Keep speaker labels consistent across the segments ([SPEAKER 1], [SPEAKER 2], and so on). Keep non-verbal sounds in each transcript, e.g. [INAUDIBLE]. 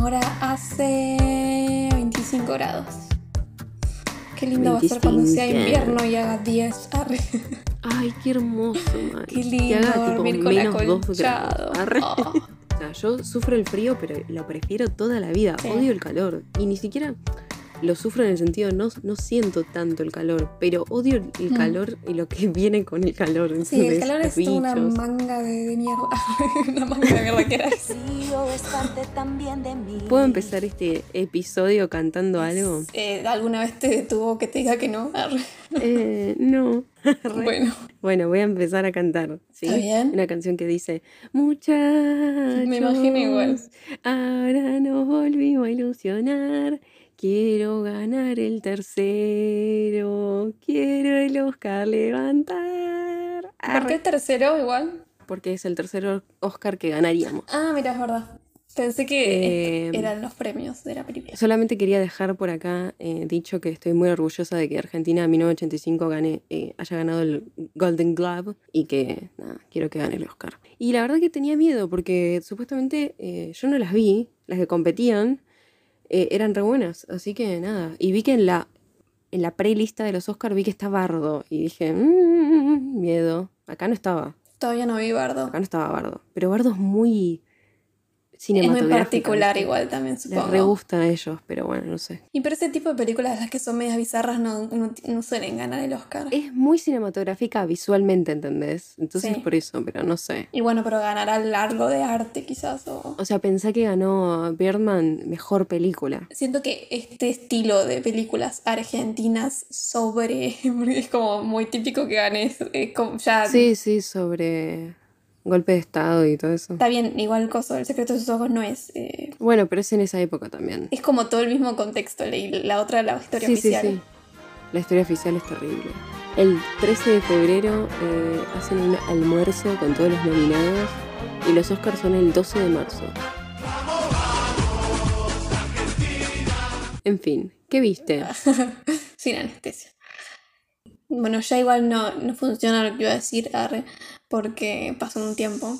[SPEAKER 1] Ahora hace 25 grados. Qué lindo va a ser cuando sea
[SPEAKER 2] 25.
[SPEAKER 1] invierno y haga 10. Arre.
[SPEAKER 2] Ay, qué hermoso, [LAUGHS] man.
[SPEAKER 1] Qué
[SPEAKER 2] Que
[SPEAKER 1] lindo
[SPEAKER 2] haga tipo
[SPEAKER 1] dormir con
[SPEAKER 2] menos
[SPEAKER 1] acolchado.
[SPEAKER 2] grados. Arre.
[SPEAKER 1] Oh. [LAUGHS]
[SPEAKER 2] O sea, yo sufro el frío, pero lo prefiero toda la vida.
[SPEAKER 1] Sí.
[SPEAKER 2] Odio el calor. Y ni siquiera lo sufro en el sentido, no, no siento tanto el calor, pero odio el-
[SPEAKER 1] Mm.
[SPEAKER 2] calor y lo que [LAUGHS] viene con el calor.
[SPEAKER 1] Sí, el calor es toda una
[SPEAKER 2] bichos.
[SPEAKER 1] manga de, de mierda. [LAUGHS] una manga de mierda que era.
[SPEAKER 2] ¿Puedo empezar este episodio cantando algo?
[SPEAKER 1] Eh, ¿Alguna vez te detuvo que te diga que no? [LAUGHS]
[SPEAKER 2] Eh, no.
[SPEAKER 1] Bueno,
[SPEAKER 2] Bueno, voy a empezar a cantar. ¿sí?
[SPEAKER 1] Está bien.
[SPEAKER 2] Una canción que dice: Muchachos.
[SPEAKER 1] Me imagino igual.
[SPEAKER 2] Ahora nos volvimos a ilusionar. Quiero ganar el tercero. Quiero el Oscar levantar.
[SPEAKER 1] ¿por qué el tercero igual?
[SPEAKER 2] Porque es el tercer Oscar que ganaríamos.
[SPEAKER 1] Ah, mira, es verdad. Pensé que
[SPEAKER 2] Eh,
[SPEAKER 1] eran los premios de la película.
[SPEAKER 2] Solamente quería dejar por acá eh, dicho que estoy muy orgullosa de que Argentina en 1985 gane, eh, haya ganado el Golden Globe y que nada, quiero que gane el Oscar. Y la verdad que tenía miedo porque supuestamente eh, yo no las vi, las que competían eh, eran re buenas, así que nada. Y vi que en la, en la prelista de los Oscars vi que está Bardo y dije, "Mm, miedo. Acá no estaba,
[SPEAKER 1] Todavía no vi Bardo.
[SPEAKER 2] acá no estaba Bardo. Pero Bardo es muy
[SPEAKER 1] Es muy particular igual también,
[SPEAKER 2] Les
[SPEAKER 1] supongo.
[SPEAKER 2] re gusta a ellos, pero bueno, no sé.
[SPEAKER 1] Y pero ese tipo de películas, las que son medias bizarras, no, no, no suelen ganar el Oscar.
[SPEAKER 2] Es muy cinematográfica visualmente, ¿entendés? Entonces
[SPEAKER 1] Sí.
[SPEAKER 2] por eso, pero no sé.
[SPEAKER 1] Y bueno, pero ganará algo de arte quizás. O...
[SPEAKER 2] O sea, pensé que ganó Birdman mejor película.
[SPEAKER 1] Siento que este estilo de películas argentinas sobre... [LAUGHS] es como muy típico que ganes. es como ya...
[SPEAKER 2] Sí, sí, sobre golpe de estado y todo eso.
[SPEAKER 1] Está bien, igual coso, El secreto de sus ojos no es... eh,
[SPEAKER 2] Bueno, pero es en esa época también.
[SPEAKER 1] es como todo el mismo contexto. Y la otra, la historia
[SPEAKER 2] Sí, sí,
[SPEAKER 1] oficial.
[SPEAKER 2] sí. La historia oficial es terrible. El 13 de febrero eh, hacen un almuerzo con todos los nominados y los Oscars son el 12 de marzo. En fin, ¿qué viste? [LAUGHS]
[SPEAKER 1] Sin anestesia. Bueno, ya igual no, no funciona lo que iba a decir, arre, porque pasó un tiempo.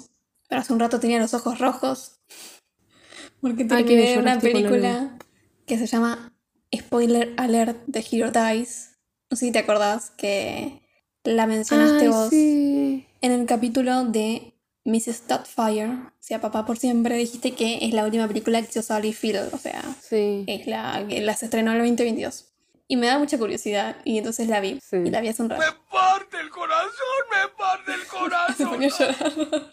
[SPEAKER 1] Pero hace un rato tenía los ojos rojos. Porque
[SPEAKER 2] Ay, que
[SPEAKER 1] terminé una
[SPEAKER 2] lloraste con
[SPEAKER 1] película que se llama Spoiler Alert de Hero Dies. No sé si te acordás que la mencionaste
[SPEAKER 2] Ay,
[SPEAKER 1] vos
[SPEAKER 2] sí.
[SPEAKER 1] en el capítulo de Mrs. Doubtfire, o sea, Papá por Siempre, dijiste que es la última película que hizo Sally Field, o sea,
[SPEAKER 2] Sí.
[SPEAKER 1] es la que las estrenó en el 2022. Y me da mucha curiosidad y entonces la vi.
[SPEAKER 2] Sí.
[SPEAKER 1] Y la vi hace un rato.
[SPEAKER 3] parte el corazón, me parte el [LAUGHS]
[SPEAKER 1] Se
[SPEAKER 3] corazón.
[SPEAKER 1] ponía a llorar.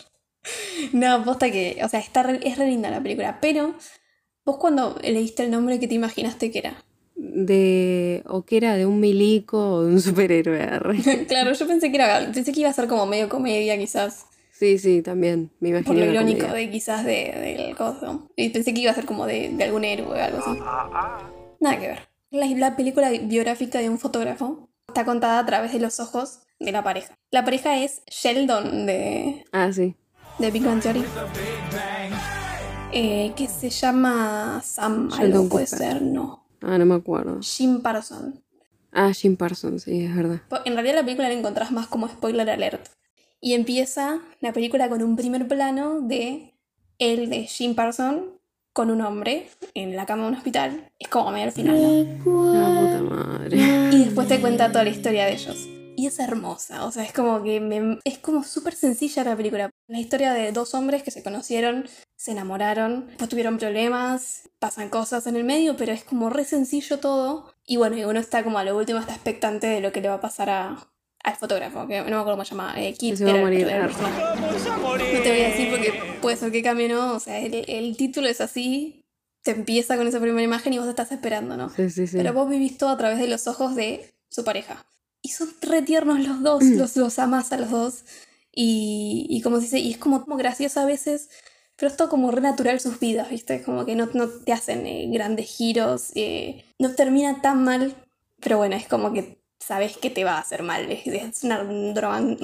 [SPEAKER 1] no, posta que, o sea, está re- es re linda la película, pero vos cuando leíste el nombre, ¿qué te imaginaste que era?
[SPEAKER 2] De. o que era de un milico o de un superhéroe. [LAUGHS]
[SPEAKER 1] claro, yo pensé que era, pensé que iba a ser como medio comedia quizás,
[SPEAKER 2] Sí, sí, también. Me imagino.
[SPEAKER 1] por lo irónico
[SPEAKER 2] comedia.
[SPEAKER 1] de quizás de, del coso. Y pensé que iba a ser como de, de algún héroe o algo así. Nada que ver. La, la película biográfica de un fotógrafo está contada a través de los ojos de la pareja. La pareja es Sheldon de,
[SPEAKER 2] Ah, sí.
[SPEAKER 1] de Big Bang Theory. Eh, que se llama Sam,
[SPEAKER 2] Sheldon
[SPEAKER 1] algo puede
[SPEAKER 2] Cooper.
[SPEAKER 1] ser, no.
[SPEAKER 2] Ah, no me acuerdo.
[SPEAKER 1] Jim Parson.
[SPEAKER 2] Ah, Jim Parsons, sí, es verdad.
[SPEAKER 1] En realidad la película la encontrás más como spoiler alert. Y empieza la película con un primer plano de él, de Jim Parson, con un hombre en la cama de un hospital. Es como medio al final, ¿no?
[SPEAKER 2] La puta madre.
[SPEAKER 1] Y después te cuenta toda la historia de ellos. Y es hermosa, o sea, es como que me- es como súper sencilla la película. La historia de dos hombres que se conocieron, se enamoraron, después tuvieron problemas, pasan cosas en el medio, pero es como re sencillo todo. Y bueno, y uno está como a lo último, está expectante de lo que le va a pasar a, al fotógrafo, que no me acuerdo cómo se llama, eh, Kit.
[SPEAKER 2] Que se va a
[SPEAKER 1] era el-
[SPEAKER 2] morir.
[SPEAKER 1] era.
[SPEAKER 3] Vamos a morir.
[SPEAKER 1] No te voy a decir porque puede ser que cambie, ¿no? O sea, el, el título es así, te empieza con esa primera imagen y vos estás esperando, ¿no?
[SPEAKER 2] Sí, sí, sí.
[SPEAKER 1] Pero vos vivís todo a través de los ojos de su pareja. Y son re tiernos los dos,
[SPEAKER 2] Mm.
[SPEAKER 1] los, los amas a los dos. Y, y como se dice, y es como, como gracioso a veces, pero es todo como re natural sus vidas, ¿viste? Como que no, no te hacen eh, grandes giros, eh, no termina tan mal, pero bueno, es como que sabes que te va a hacer mal. [LAUGHS] Es, un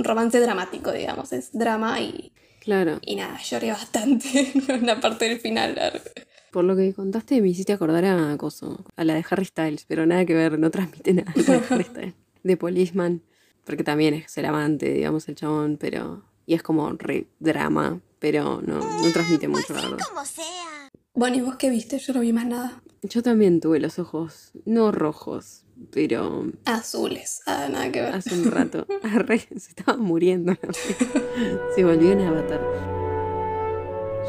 [SPEAKER 1] romance dramático, digamos, es drama y,
[SPEAKER 2] Claro.
[SPEAKER 1] y nada, lloré bastante [LAUGHS] en la parte del final.
[SPEAKER 2] Por lo que contaste me hiciste acordar a Coso, a la de Harry Styles, pero nada que ver, no transmite nada de [LAUGHS] Harry Styles. De Policeman, porque también es el amante, digamos, el chabón, pero... Y es como re drama, pero no, no transmite mucho, la verdad.
[SPEAKER 4] Como sea.
[SPEAKER 1] Bueno, ¿y vos qué viste? Yo no vi más nada.
[SPEAKER 2] Yo también tuve los ojos, no rojos, pero
[SPEAKER 1] Azules. Ah, nada que ver.
[SPEAKER 2] hace un rato. [LAUGHS] Arre, [LAUGHS] se estaba muriendo. la mía. Se volvió en avatar.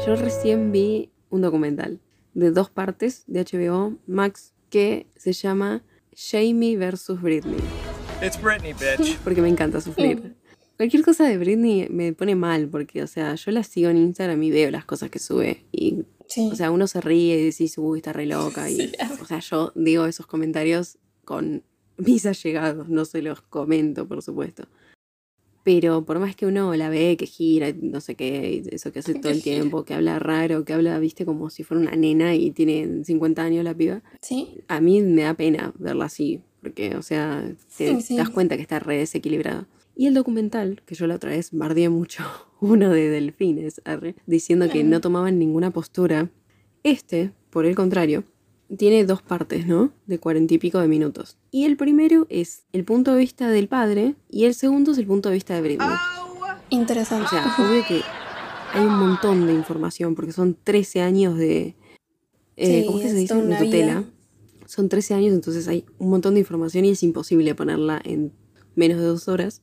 [SPEAKER 2] Yo recién vi un documental de dos partes de HBO Max que se llama Jamie versus Britney.
[SPEAKER 3] It's Britney, bitch. [LAUGHS]
[SPEAKER 2] Porque me encanta sufrir. Cualquier cosa de Britney me pone mal porque, o sea, yo la sigo en Instagram y veo las cosas que sube y
[SPEAKER 1] Sí.
[SPEAKER 2] O sea, uno se ríe y decís, uy, está re loca. Y,
[SPEAKER 1] Sí.
[SPEAKER 2] O sea, yo digo esos comentarios con mis allegados, no se los comento, por supuesto. Pero por más que uno la ve, que gira, no sé qué, eso que hace [LAUGHS] todo el tiempo, que habla raro, que habla, viste, como si fuera una nena y tiene 50 años la piba,
[SPEAKER 1] sí.
[SPEAKER 2] a mí me da pena verla así, porque, o sea, te
[SPEAKER 1] Sí, sí.
[SPEAKER 2] das cuenta que está re desequilibrada. Y el documental, que yo la otra vez bardeé mucho, [LAUGHS] uno de delfines, arre, diciendo que no tomaban ninguna postura, este, por el contrario, tiene dos partes, ¿no? De cuarenta y pico de minutos. Y el primero es el punto de vista del padre y el segundo es el punto de vista de Britney.
[SPEAKER 1] Interesante.
[SPEAKER 2] O sea, obvio que hay un montón de información porque son 13 años de... eh,
[SPEAKER 1] Sí,
[SPEAKER 2] ¿Cómo es que se dice? De tutela.
[SPEAKER 1] vida.
[SPEAKER 2] Son 13 años, entonces hay un montón de información y es imposible ponerla en menos de dos horas.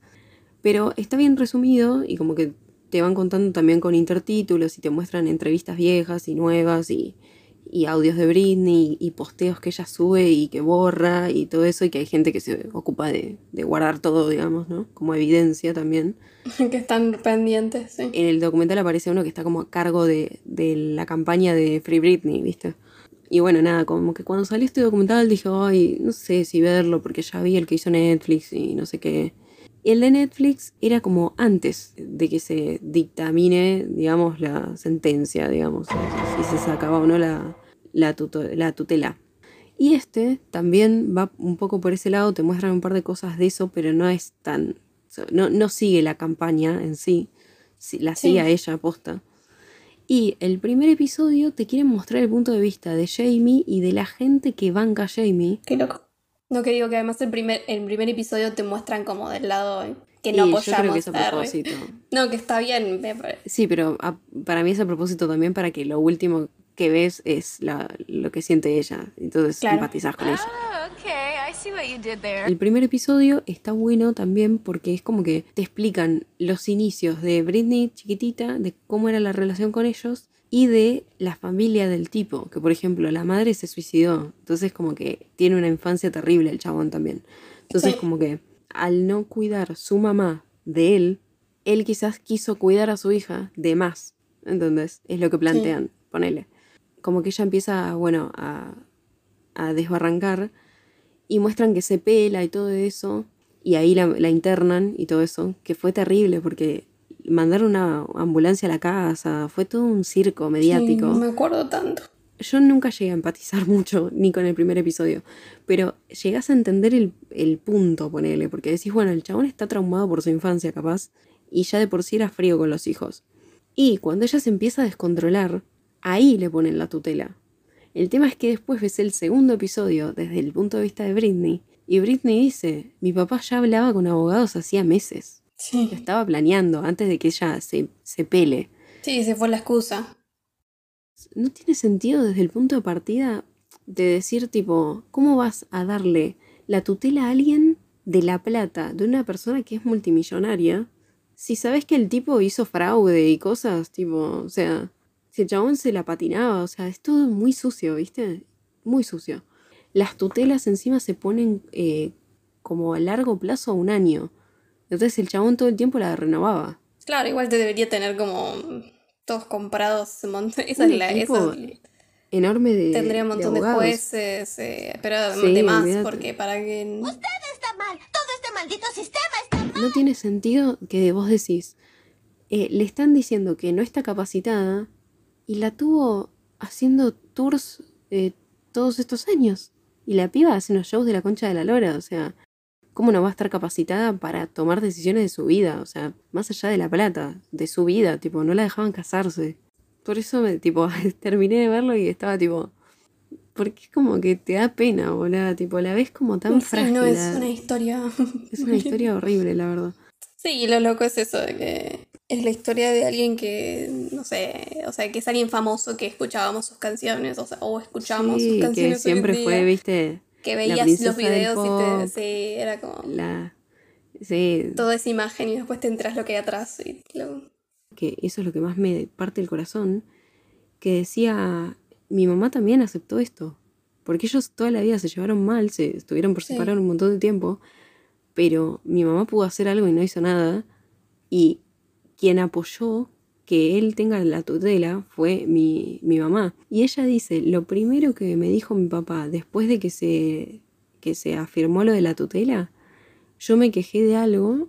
[SPEAKER 2] Pero está bien resumido y como que te van contando también con intertítulos y te muestran entrevistas viejas y nuevas y, y audios de Britney y, posteos que ella sube y que borra y todo eso y que hay gente que se ocupa de, de guardar todo, digamos, ¿no? Como evidencia también. [LAUGHS]
[SPEAKER 1] que están pendientes, sí.
[SPEAKER 2] En el documental aparece uno que está como a cargo de, de la campaña de Free Britney, ¿viste? Y bueno, nada, como que cuando salió este documental dije, ay, no sé si verlo porque ya vi el que hizo Netflix y no sé qué. Y el de Netflix era como antes de que se dictamine, digamos, la sentencia, digamos, si se sacaba o no la, la, tuto- la tutela. Y este también va un poco por ese lado, te muestran un par de cosas de eso, pero no es tan... No, no sigue la campaña en sí, la
[SPEAKER 1] Sí.
[SPEAKER 2] sigue a ella aposta. Y el primer episodio te quieren mostrar el punto de vista de Jamie y de la gente que banca a Jamie.
[SPEAKER 1] Qué loco. No, que digo que además el primer, el primer episodio te muestran como del lado que no
[SPEAKER 2] y yo
[SPEAKER 1] apoyamos.
[SPEAKER 2] creo que es a propósito. [LAUGHS]
[SPEAKER 1] No, que está bien.
[SPEAKER 2] Sí, pero a- para mí es a propósito también para que lo último que ves es la- lo que siente ella. Entonces
[SPEAKER 1] Claro.
[SPEAKER 2] con ella.
[SPEAKER 5] Oh, okay. I see what you did there.
[SPEAKER 2] El primer episodio está bueno también porque es como que te explican los inicios de Britney chiquitita, de cómo era la relación con ellos y de la familia del tipo, que por ejemplo la madre se suicidó, entonces como que tiene una infancia terrible el chabón también. Entonces como que al no cuidar su mamá de él, él quizás quiso cuidar a su hija de más, ¿entendés? Es lo que plantean, ponele. Como que ella empieza, bueno, a, a desbarrancar y muestran que se pela y todo eso, y ahí la, la internan y todo eso, que fue terrible porque mandaron una ambulancia a la casa, fue todo un circo mediático.
[SPEAKER 1] Sí, me acuerdo tanto.
[SPEAKER 2] Yo nunca llegué a empatizar [LAUGHS] mucho, ni con el primer episodio, pero llegás a entender el, el punto, ponele, porque decís, bueno, el chabón está traumado por su infancia, capaz, y ya de por sí era frío con los hijos. Y cuando ella se empieza a descontrolar, ahí le ponen la tutela. El tema es que después ves el segundo episodio desde el punto de vista de Britney, y Britney dice, mi papá ya hablaba con abogados hacía meses,
[SPEAKER 1] Sí.
[SPEAKER 2] lo estaba planeando antes de que ella se, se pele.
[SPEAKER 1] Sí, se fue la excusa.
[SPEAKER 2] no tiene sentido desde el punto de partida de decir tipo, ¿cómo vas a darle la tutela a alguien de la plata de una persona que es multimillonaria si sabes que el tipo hizo fraude y cosas, tipo, o sea, si el chabón se la patinaba, o sea, es todo muy sucio, ¿viste? Muy sucio. Las tutelas encima se ponen eh, como a largo plazo a un año. Entonces el chabón todo el tiempo la renovaba.
[SPEAKER 1] Claro, igual te debería tener como todos comprados. [LAUGHS] Esa
[SPEAKER 2] Un
[SPEAKER 1] es la.
[SPEAKER 2] equipo
[SPEAKER 1] esa es-
[SPEAKER 2] Enorme de.
[SPEAKER 1] tendría un montón de, jueces, eh, pero
[SPEAKER 2] Sí,
[SPEAKER 1] de más, porque para que.
[SPEAKER 4] está mal. Todo este maldito sistema está mal.
[SPEAKER 2] no tiene sentido que vos decís, eh, le están diciendo que no está capacitada y la tuvo haciendo tours eh, todos estos años. Y la piba hace unos shows de la concha de la lora, o sea, ¿cómo no va a estar capacitada para tomar decisiones de su vida? O sea, más allá de la plata, de su vida, tipo, no la dejaban casarse. Por eso, me, tipo, [LAUGHS] terminé de verlo y estaba tipo... Porque es como que te da pena, boludo. Tipo, la ves como tan
[SPEAKER 1] Sí,
[SPEAKER 2] frágil.
[SPEAKER 1] no es una historia. [LAUGHS]
[SPEAKER 2] es una historia horrible, la verdad.
[SPEAKER 1] Sí, lo loco es eso de que Es la historia de alguien que, no sé, o sea, que es alguien famoso que escuchábamos sus canciones, o sea, o escuchábamos sus
[SPEAKER 2] Sí, que
[SPEAKER 1] canciones. en
[SPEAKER 2] siempre fue, viste,
[SPEAKER 1] Que veías los videos y te, sí, era como
[SPEAKER 2] la... Sí,
[SPEAKER 1] toda esa imagen y después te entras lo que hay atrás. Y lo-
[SPEAKER 2] que eso es lo que más me parte el corazón, que decía, mi mamá también aceptó esto, porque ellos toda la vida se llevaron mal, se estuvieron por
[SPEAKER 1] Sí.
[SPEAKER 2] separar un montón de tiempo, pero mi mamá pudo hacer algo y no hizo nada, y quien apoyó que él tenga la tutela fue mi, mi mamá. Y ella dice, lo primero que me dijo mi papá después de que se, que se afirmó lo de la tutela, yo me quejé de algo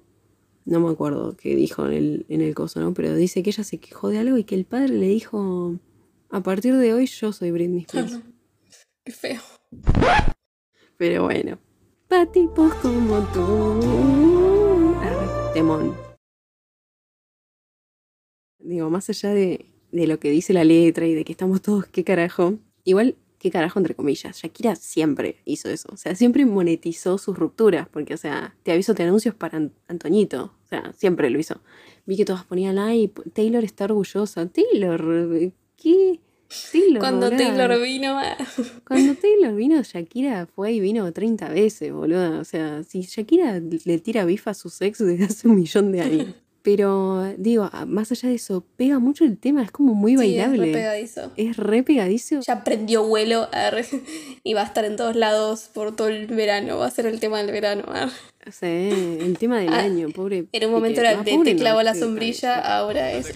[SPEAKER 2] no me acuerdo qué dijo en el, en el coso, ¿no? Pero dice que ella se quejó de algo y que el padre le dijo, a partir de hoy yo soy Britney Spears. [LAUGHS]
[SPEAKER 1] Qué feo.
[SPEAKER 2] Pero bueno, pa' tipos como tú. Arre, Temón. Digo, más allá de, de lo que dice la letra y de que estamos todos, qué carajo. Igual, qué carajo entre comillas. Shakira siempre hizo eso. O sea, siempre monetizó sus rupturas. Porque, o sea, te aviso, te anuncios para An- Antoñito. O sea, siempre lo hizo. Vi que todas ponían, ay, Taylor está orgullosa. Taylor, ¿qué? Taylor,
[SPEAKER 1] Cuando. Taylor vino,
[SPEAKER 2] Cuando Taylor vino, Shakira fue y vino 30 veces, boluda. O sea, si Shakira le tira bifa a sus ex desde hace un millón de años. Pero, digo, más allá de eso, pega mucho el tema, es como muy
[SPEAKER 1] sí, es
[SPEAKER 2] bailable.
[SPEAKER 1] re pegadizo.
[SPEAKER 2] es re pegadizo.
[SPEAKER 1] Ya prendió vuelo arre, [LAUGHS] y va a estar en todos lados por todo el verano. Va a ser el tema del verano. arre.
[SPEAKER 2] O sea, el tema del
[SPEAKER 1] Ah,
[SPEAKER 2] año, pobre.
[SPEAKER 1] En un momento era
[SPEAKER 2] Ah,
[SPEAKER 1] te
[SPEAKER 2] no,
[SPEAKER 1] clavo la
[SPEAKER 2] sí,
[SPEAKER 1] sombrilla, ahora es [LAUGHS]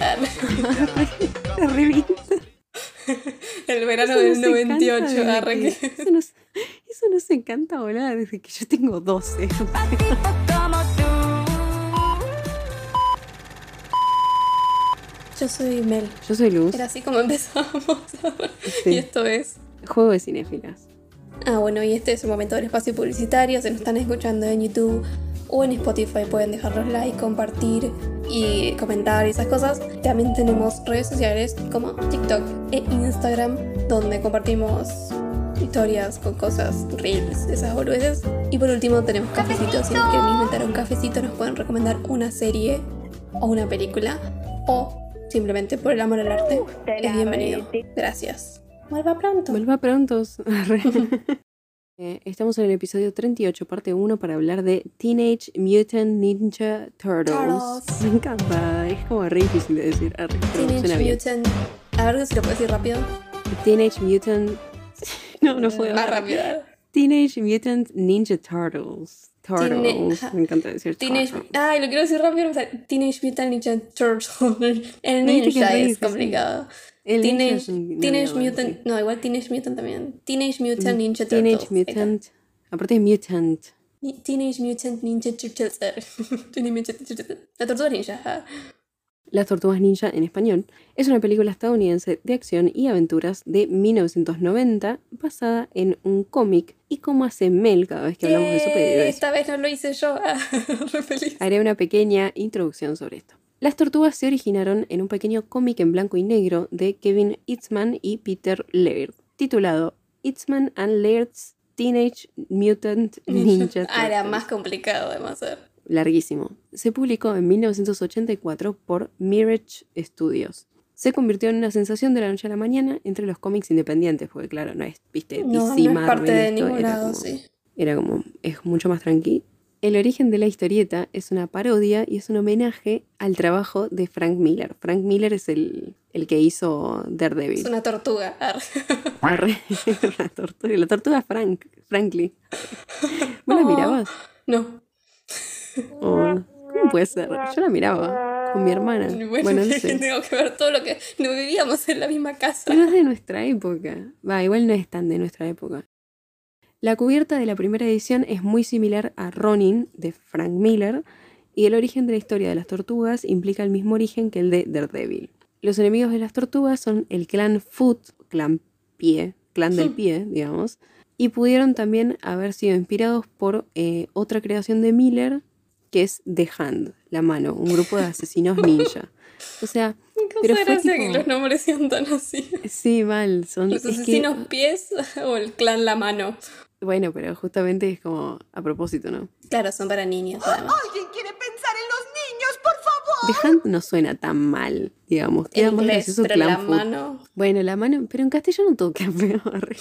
[SPEAKER 1] el verano
[SPEAKER 2] no
[SPEAKER 1] del
[SPEAKER 2] se canta
[SPEAKER 1] 98.
[SPEAKER 2] desde
[SPEAKER 1] arre,
[SPEAKER 2] que- Eso no, eso no se canta, boluda, desde que yo tengo 12.
[SPEAKER 1] Yo soy Mel.
[SPEAKER 2] Yo soy Luz.
[SPEAKER 1] Era así como empezamos. [LAUGHS]
[SPEAKER 2] Sí.
[SPEAKER 1] Y esto es.
[SPEAKER 2] Juego de cinéfilas.
[SPEAKER 1] Ah, bueno, y este es un momento del espacio publicitario. Se nos están escuchando en YouTube o en Spotify. Pueden dejarnos like, compartir y comentar y esas cosas. También tenemos redes sociales como TikTok e Instagram, donde compartimos historias con cosas reels, esas boludeces. Y por último tenemos cafecitos. Si nos quieren inventar un cafecito, nos pueden recomendar una serie o una película. O simplemente por el amor al arte. Es bienvenido. Gracias. Vuelva pronto.
[SPEAKER 2] Vuelva prontos. [LAUGHS] Arre. [LAUGHS] Eh, Estamos en el episodio 38, parte 1, para hablar de Teenage Mutant Ninja Turtles.
[SPEAKER 1] Turtles.
[SPEAKER 2] Me encanta, es como re difícil de decir. Arre,
[SPEAKER 1] Teenage
[SPEAKER 2] suena bien.
[SPEAKER 1] Mutant. A ver si lo puedes decir rápido.
[SPEAKER 2] Teenage Mutant. [LAUGHS] No, no puedo.
[SPEAKER 1] Más rápido.
[SPEAKER 2] Teenage Mutant Ninja Turtles. Turtles.
[SPEAKER 1] Tine-
[SPEAKER 2] Me encanta decir
[SPEAKER 1] Teenage.
[SPEAKER 2] turtles.
[SPEAKER 1] Ay, lo quiero decir rápido. Teenage Mutant Ninja Turtles. [LAUGHS] El
[SPEAKER 2] es
[SPEAKER 1] ninja
[SPEAKER 2] re
[SPEAKER 1] es
[SPEAKER 2] difícil.
[SPEAKER 1] complicado.
[SPEAKER 2] El
[SPEAKER 1] Teenage,
[SPEAKER 2] es
[SPEAKER 1] Teenage Mutant. No, igual Teenage Mutant también. Teenage Mutant Ninja Turtles.
[SPEAKER 2] Teenage. Mutant. Aparte de Mutant.
[SPEAKER 1] Teenage Mutant Ninja Turtles. [LAUGHS] Teenage Mutant Ninja Turtles. La tortuga ninja.
[SPEAKER 2] Las Tortugas Ninja en español es una película estadounidense de acción y aventuras de 1990 basada en un cómic y como hace Mel cada vez que hablamos de superhéroes.
[SPEAKER 1] Esta vez no lo hice yo. [LAUGHS] Ah, re feliz.
[SPEAKER 2] Haré una pequeña introducción sobre esto. Las tortugas se originaron en un pequeño cómic en blanco y negro de Kevin Eastman y Peter Laird, titulado Eastman and Laird's Teenage Mutant Ninja Turtles.
[SPEAKER 1] Ah, era más complicado de hacer.
[SPEAKER 2] Larguísimo. Se publicó en 1984 por Mirage Studios. Se convirtió en una sensación de la noche a la mañana entre los cómics independientes, porque claro, no es, viste,
[SPEAKER 1] No,
[SPEAKER 2] DC,
[SPEAKER 1] no es
[SPEAKER 2] Marvel,
[SPEAKER 1] parte de
[SPEAKER 2] esto,
[SPEAKER 1] ningún
[SPEAKER 2] era
[SPEAKER 1] lado,
[SPEAKER 2] como-
[SPEAKER 1] sí.
[SPEAKER 2] Era como, es mucho más tranqui. El origen de la historieta es una parodia y es un homenaje al trabajo de Frank Miller. Frank Miller es el, el que hizo Daredevil.
[SPEAKER 1] Es una tortuga. [LAUGHS] [LAUGHS]
[SPEAKER 2] La tortuga, la tortuga Frank, Frankly. ¿Vos la
[SPEAKER 1] Oh.
[SPEAKER 2] mirabas?
[SPEAKER 1] No. [LAUGHS]
[SPEAKER 2] Oh, ¿Cómo puede ser? Yo la miraba con mi hermana. [LAUGHS]
[SPEAKER 1] Bueno,
[SPEAKER 2] Bueno, no [LAUGHS] sé.
[SPEAKER 1] tengo que ver todo lo que no vivíamos en la misma casa.
[SPEAKER 2] Pero es de nuestra época. Va, igual no es tan de nuestra época. La cubierta de la primera edición es muy similar a Ronin de Frank Miller y el origen de la historia de las tortugas implica el mismo origen que el de Daredevil. Los enemigos de las tortugas son el clan Foot, clan pie, clan del pie, digamos, y pudieron también haber sido inspirados por eh, otra creación de Miller que es The Hand, la mano, un grupo de asesinos ninja. O sea, [LAUGHS] pero fue tipo-
[SPEAKER 1] que los nombres sean tan así.
[SPEAKER 2] sí, mal, son...
[SPEAKER 1] Los
[SPEAKER 2] que-
[SPEAKER 1] asesinos pies o el clan La Mano.
[SPEAKER 2] Bueno, pero justamente es como a propósito, ¿no?
[SPEAKER 1] Claro, son para niños además.
[SPEAKER 4] ¿Alguien quiere
[SPEAKER 2] The Hand no suena tan mal, digamos. Queda más gracioso
[SPEAKER 1] la mano.
[SPEAKER 2] Bueno, la mano, pero en castellano todo queda [LAUGHS] arre.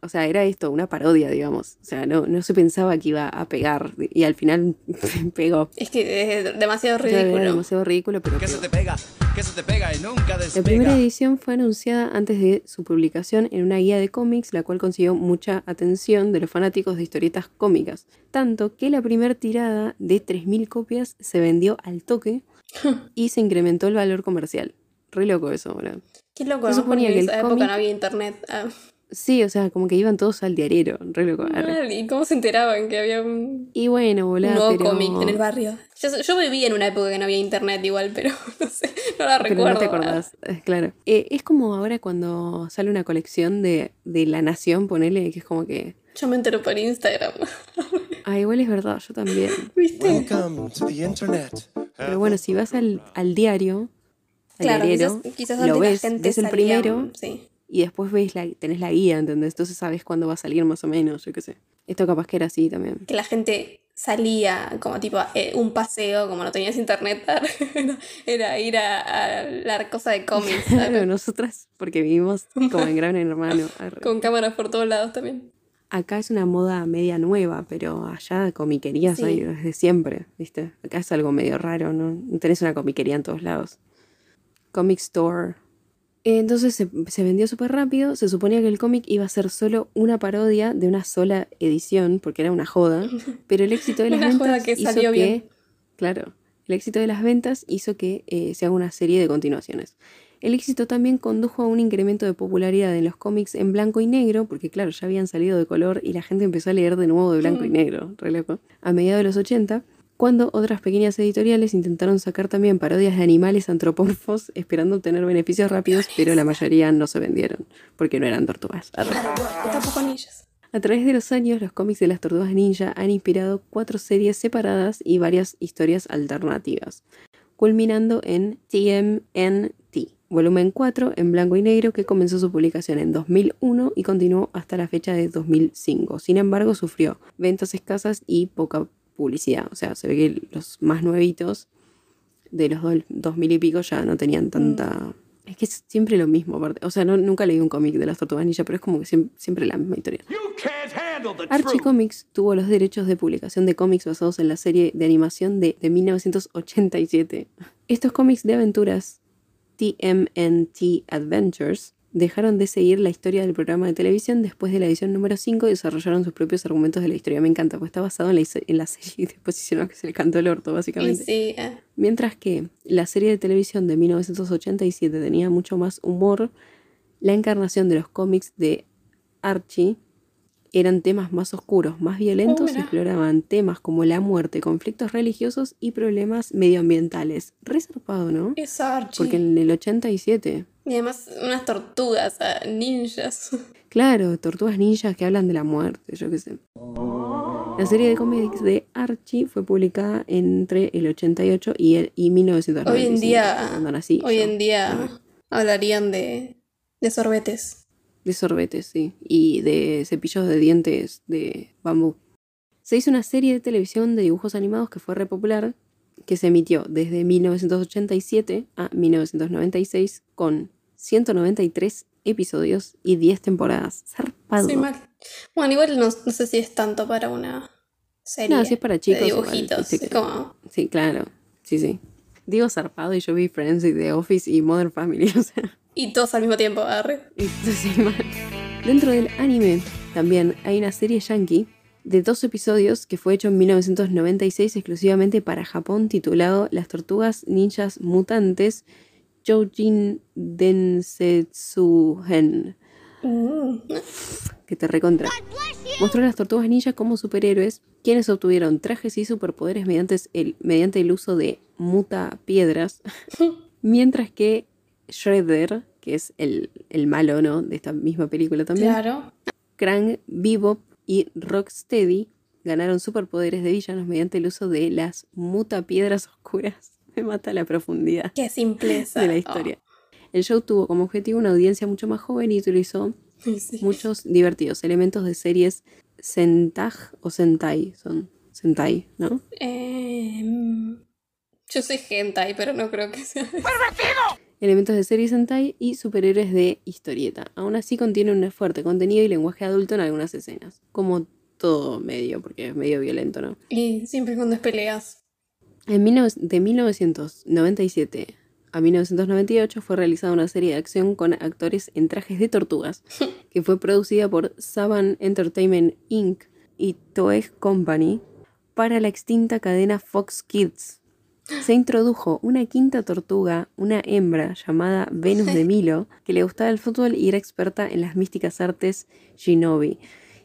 [SPEAKER 2] o sea, era esto, una parodia, digamos. O sea, no, no se pensaba que iba a pegar y al final [LAUGHS] pegó.
[SPEAKER 1] Es que es demasiado
[SPEAKER 2] Claro, Era
[SPEAKER 1] ridículo.
[SPEAKER 2] demasiado ridículo, pero
[SPEAKER 3] Que se
[SPEAKER 2] pegó.
[SPEAKER 3] te pega, que se te pega y nunca
[SPEAKER 2] La primera
[SPEAKER 3] despega.
[SPEAKER 2] edición fue anunciada antes de su publicación en una guía de cómics, la cual consiguió mucha atención de los fanáticos de historietas cómicas. Tanto que la primera tirada de 3.000 copias se vendió al toque [LAUGHS] y se incrementó el valor comercial. Re loco eso, boludo.
[SPEAKER 1] Qué loco,
[SPEAKER 2] Se
[SPEAKER 1] ¿no?
[SPEAKER 2] suponía que
[SPEAKER 1] en esa época no había internet. Ah.
[SPEAKER 2] Sí, o sea, como que iban todos al diariero. Re loco. arre.
[SPEAKER 1] ¿Y cómo se enteraban que había un,
[SPEAKER 2] Y bueno,
[SPEAKER 1] un
[SPEAKER 2] boludo.
[SPEAKER 1] nuevo
[SPEAKER 2] pero...
[SPEAKER 1] cómic en el barrio? Yo, yo viví en una época que no había internet igual, pero [LAUGHS] no sé, no la
[SPEAKER 2] Pero
[SPEAKER 1] recuerdo.
[SPEAKER 2] no te acordás, eh, claro. Eh, es como ahora cuando sale una colección de, de La Nación, ponele, que es como que...
[SPEAKER 1] Yo me entero por Instagram. [LAUGHS]
[SPEAKER 2] Ah, igual es verdad, yo también. [LAUGHS]
[SPEAKER 1] ¿Viste?
[SPEAKER 6] Welcome to the internet.
[SPEAKER 2] Pero bueno, si vas al, al diario, al
[SPEAKER 1] Claro,
[SPEAKER 2] diariero,
[SPEAKER 1] quizás, quizás
[SPEAKER 2] lo ves,
[SPEAKER 1] la gente
[SPEAKER 2] ves el
[SPEAKER 1] salía-
[SPEAKER 2] primero
[SPEAKER 1] Sí.
[SPEAKER 2] y después ves la, tenés la guía, ¿entendés? Entonces sabes cuándo va a salir más o menos, yo qué sé. Esto capaz que era así también.
[SPEAKER 1] Que la gente salía como tipo eh, un paseo, como no tenías internet, [LAUGHS] era, era ir a, a la cosa de cómics, [LAUGHS]
[SPEAKER 2] Claro, nosotras, porque vivimos como en Gran Hermano.
[SPEAKER 1] con cámaras por todos lados también.
[SPEAKER 2] Acá es una moda media nueva, pero allá comiquerías
[SPEAKER 1] Sí.
[SPEAKER 2] hay desde siempre, ¿viste? Acá es algo medio raro, ¿no? Tenés una comiquería en todos lados. Comic Store. Entonces se, se vendió súper rápido. Se suponía que el cómic iba a ser solo una parodia de una sola edición, porque era una joda. [LAUGHS] Pero el éxito de las
[SPEAKER 1] Una
[SPEAKER 2] ventas
[SPEAKER 1] joda que
[SPEAKER 2] hizo que. Claro. El éxito de las ventas hizo que eh, se haga una serie de continuaciones. El éxito también condujo a un incremento de popularidad en los cómics en blanco y negro, porque claro, ya habían salido de color y la gente empezó a leer de nuevo de blanco y negro, re loco. A mediados de los 80, cuando otras pequeñas editoriales intentaron sacar también parodias de animales antropomorfos, esperando obtener beneficios rápidos, pero la mayoría no se vendieron, porque no eran tortugas.
[SPEAKER 1] Tampoco.
[SPEAKER 2] A través de los años, los cómics de las tortugas ninja han inspirado cuatro series separadas y varias historias alternativas, culminando en TMNT, volumen 4 en blanco y negro que comenzó su publicación en 2001 y continuó hasta la fecha de 2005. Sin embargo, sufrió ventas escasas y poca publicidad. O sea, se ve que los más nuevitos de los do- 2000 y pico ya no tenían tanta... Es que es siempre lo mismo, aparte. O sea, no, nunca leí un cómic de las tortugas ninja, pero es como que siem- siempre la misma historia. Archie. Comics tuvo los derechos de publicación de cómics basados en la serie de animación de, de 1987. Estos cómics de aventuras TMNT Adventures dejaron de seguir la historia del programa de televisión después de la edición número 5 y desarrollaron sus propios argumentos de la historia. Me encanta, pues está basado en la, en la serie y después hicieron que se le cantó el orto, básicamente.
[SPEAKER 1] sí, eh,
[SPEAKER 2] Mientras que la serie de televisión de 1987 tenía mucho más humor, la encarnación de los cómics de Archie eran temas más oscuros, más violentos y
[SPEAKER 1] mira.
[SPEAKER 2] exploraban temas como la muerte, conflictos religiosos y problemas medioambientales. Resarpado, ¿no?
[SPEAKER 1] es Archie.
[SPEAKER 2] Porque en el 87,
[SPEAKER 1] Y además unas tortugas, ah, ninjas. [LAUGHS]
[SPEAKER 2] claro, tortugas ninjas que hablan de la muerte, yo qué sé. La serie de cómics de Archie fue publicada entre el 88 y, el, y 1995.
[SPEAKER 1] Hoy en día,
[SPEAKER 2] así,
[SPEAKER 1] hoy
[SPEAKER 2] yo.
[SPEAKER 1] en día hablarían de, de sorbetes.
[SPEAKER 2] De sorbetes, sí. Y de cepillos de dientes de bambú. Se hizo una serie de televisión de dibujos animados que fue re popular, que se emitió desde 1987 a 1996 con 193 episodios y 10 temporadas. Zarpado.
[SPEAKER 1] Sí, mal. Bueno, igual no, no sé si es tanto para una serie.
[SPEAKER 2] No, si es para chicos.
[SPEAKER 1] De dibujitos. como.
[SPEAKER 2] Sí, claro. Sí, sí. Digo zarpado y yo vi Friends y The Office y Modern Family, [LAUGHS] o sea.
[SPEAKER 1] Y todos al mismo tiempo, arre.
[SPEAKER 2] Esto sí, mal. Dentro del anime también hay una serie yankee de dos episodios que fue hecho en 1996 exclusivamente para Japón titulado Las tortugas ninjas mutantes Joujin Densetsugen
[SPEAKER 1] Mm.
[SPEAKER 2] Que te recontra. Mostró a las tortugas ninja como superhéroes, quienes obtuvieron trajes y superpoderes mediante el, mediante el uso de muta piedras, [LAUGHS] mientras que Shredder, que es el, el malo ¿no? de esta misma película también,
[SPEAKER 1] Claro.
[SPEAKER 2] Krang, Bebop y Rocksteady ganaron superpoderes de villanos mediante el uso de las muta piedras oscuras. [LAUGHS] Me mata la profundidad
[SPEAKER 1] Qué simpleza.
[SPEAKER 2] de la historia. El show tuvo como objetivo una audiencia mucho más joven y utilizó
[SPEAKER 1] Oh, [LAUGHS] sí.
[SPEAKER 2] muchos divertidos elementos de series Sentai o Sentai, son Sentai, ¿no?
[SPEAKER 1] Em, Yo soy hentai, pero no creo que sea.
[SPEAKER 2] elementos de serie Sentai y superhéroes de historieta. Aún así contiene un fuerte contenido y lenguaje adulto en algunas escenas, como todo medio, porque es medio violento, ¿no?
[SPEAKER 1] Y siempre cuando es peleas.
[SPEAKER 2] En 19- de 1997 a 1998 fue realizada una serie de acción con actores en trajes de tortugas, [LAUGHS] que fue producida por Saban Entertainment Inc. y Toei Company para la extinta cadena Fox Kids. Se introdujo una quinta tortuga, una hembra llamada Venus de [LAUGHS] Milo, que le gustaba el fútbol y era experta en las místicas artes Shinobi.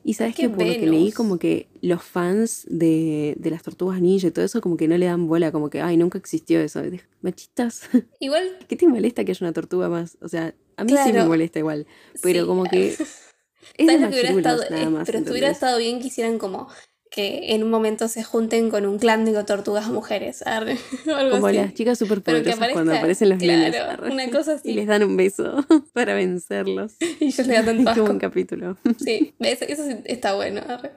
[SPEAKER 2] Y sabes
[SPEAKER 1] ¿Qué
[SPEAKER 2] que por lo que leí, como que los fans de, de las tortugas ninja y todo eso, como que no le dan bola, como que, ay, nunca existió eso. Machistas, [LAUGHS]
[SPEAKER 1] Igual,
[SPEAKER 2] ¿qué te molesta que haya una tortuga más? O sea, a mí sí me molesta igual, pero
[SPEAKER 1] Sí.
[SPEAKER 2] como que [LAUGHS] es de
[SPEAKER 1] ¿sabes lo que hubiera estado?
[SPEAKER 2] nada
[SPEAKER 1] eh,
[SPEAKER 2] más.
[SPEAKER 1] pero hubiera
[SPEAKER 2] ¿entendés?
[SPEAKER 1] estado bien que hicieran como que en un momento se junten con un clan de tortugas mujeres. arre, [LAUGHS] o algo
[SPEAKER 2] Como
[SPEAKER 1] así.
[SPEAKER 2] las chicas superpoderosas cuando
[SPEAKER 1] aparezca-
[SPEAKER 2] aparecen los
[SPEAKER 1] claro, una cosa así.
[SPEAKER 2] Y les dan un beso [LAUGHS] para vencerlos. [LAUGHS]
[SPEAKER 1] Y yo le da tanto asco.
[SPEAKER 2] capítulo.
[SPEAKER 1] Sí, eso, eso sí está bueno. arre.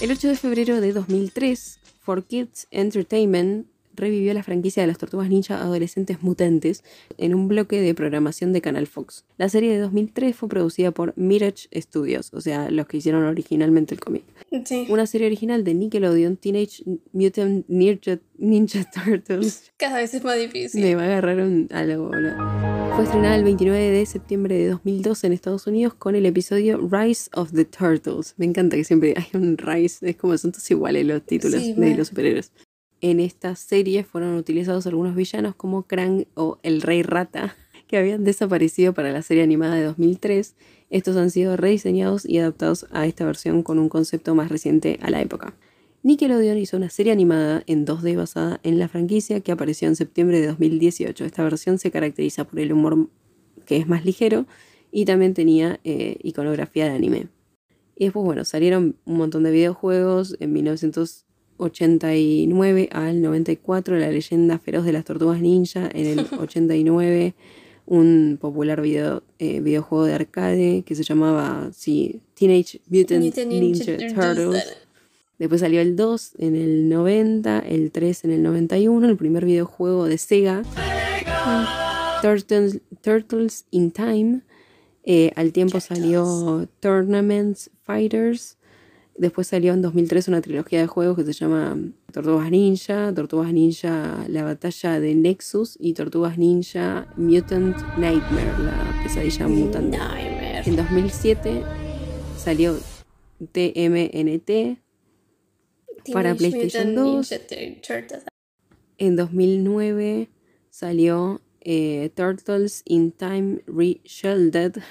[SPEAKER 2] El 8 de febrero de 2003, 4Kids Entertainment revivió la franquicia de las tortugas ninja adolescentes mutantes en un bloque de programación de Canal Fox. La serie de 2003 fue producida por Mirage Studios, o sea, los que hicieron originalmente el cómic.
[SPEAKER 1] Sí.
[SPEAKER 2] Una serie original de Nickelodeon, Teenage Mutant Ninja, Ninja Turtles, [LAUGHS]
[SPEAKER 1] Cada vez es más difícil.
[SPEAKER 2] me va a agarrar un algo, boludo. Fue estrenada el 29 de septiembre de 2002 en Estados Unidos con el episodio Rise of the Turtles. Me encanta que siempre hay un Rise, es como son todos iguales los títulos
[SPEAKER 1] Sí,
[SPEAKER 2] de los superhéroes. En esta serie fueron utilizados algunos villanos como Krang o el Rey Rata, [LAUGHS] que habían desaparecido para la serie animada de 2003. Estos han sido rediseñados y adaptados a esta versión con un concepto más reciente a la época. Nickelodeon hizo una serie animada en 2D basada en la franquicia que apareció en septiembre de 2018. Esta versión se caracteriza por el humor que es más ligero y también tenía eh, iconografía de anime. Y después, bueno, salieron un montón de videojuegos en 1989 al 94, La leyenda feroz de las tortugas ninja, en el [LAUGHS] 89 un popular video, eh, videojuego de arcade que se llamaba sí, Teenage Mutant,
[SPEAKER 1] Mutant
[SPEAKER 2] Ninja,
[SPEAKER 1] Ninja
[SPEAKER 2] Turtles. Después salió el 2 en el 90, el 3 en el 91, el primer videojuego de Sega. Turtles, Turtles in Time. Eh, al tiempo salió Tournaments Fighters. Después salió en 2003 una trilogía de juegos que se llama Tortugas Ninja, Tortugas Ninja La Batalla de Nexus y Tortugas Ninja Mutant Nightmare, la pesadilla mutante.
[SPEAKER 1] Nightmare.
[SPEAKER 2] En 2007 salió TMNT, para PlayStation
[SPEAKER 1] Mutant
[SPEAKER 2] 2.
[SPEAKER 1] Ninja Turtles.
[SPEAKER 2] En 2009 salió eh, Turtles in Time. Reshielded.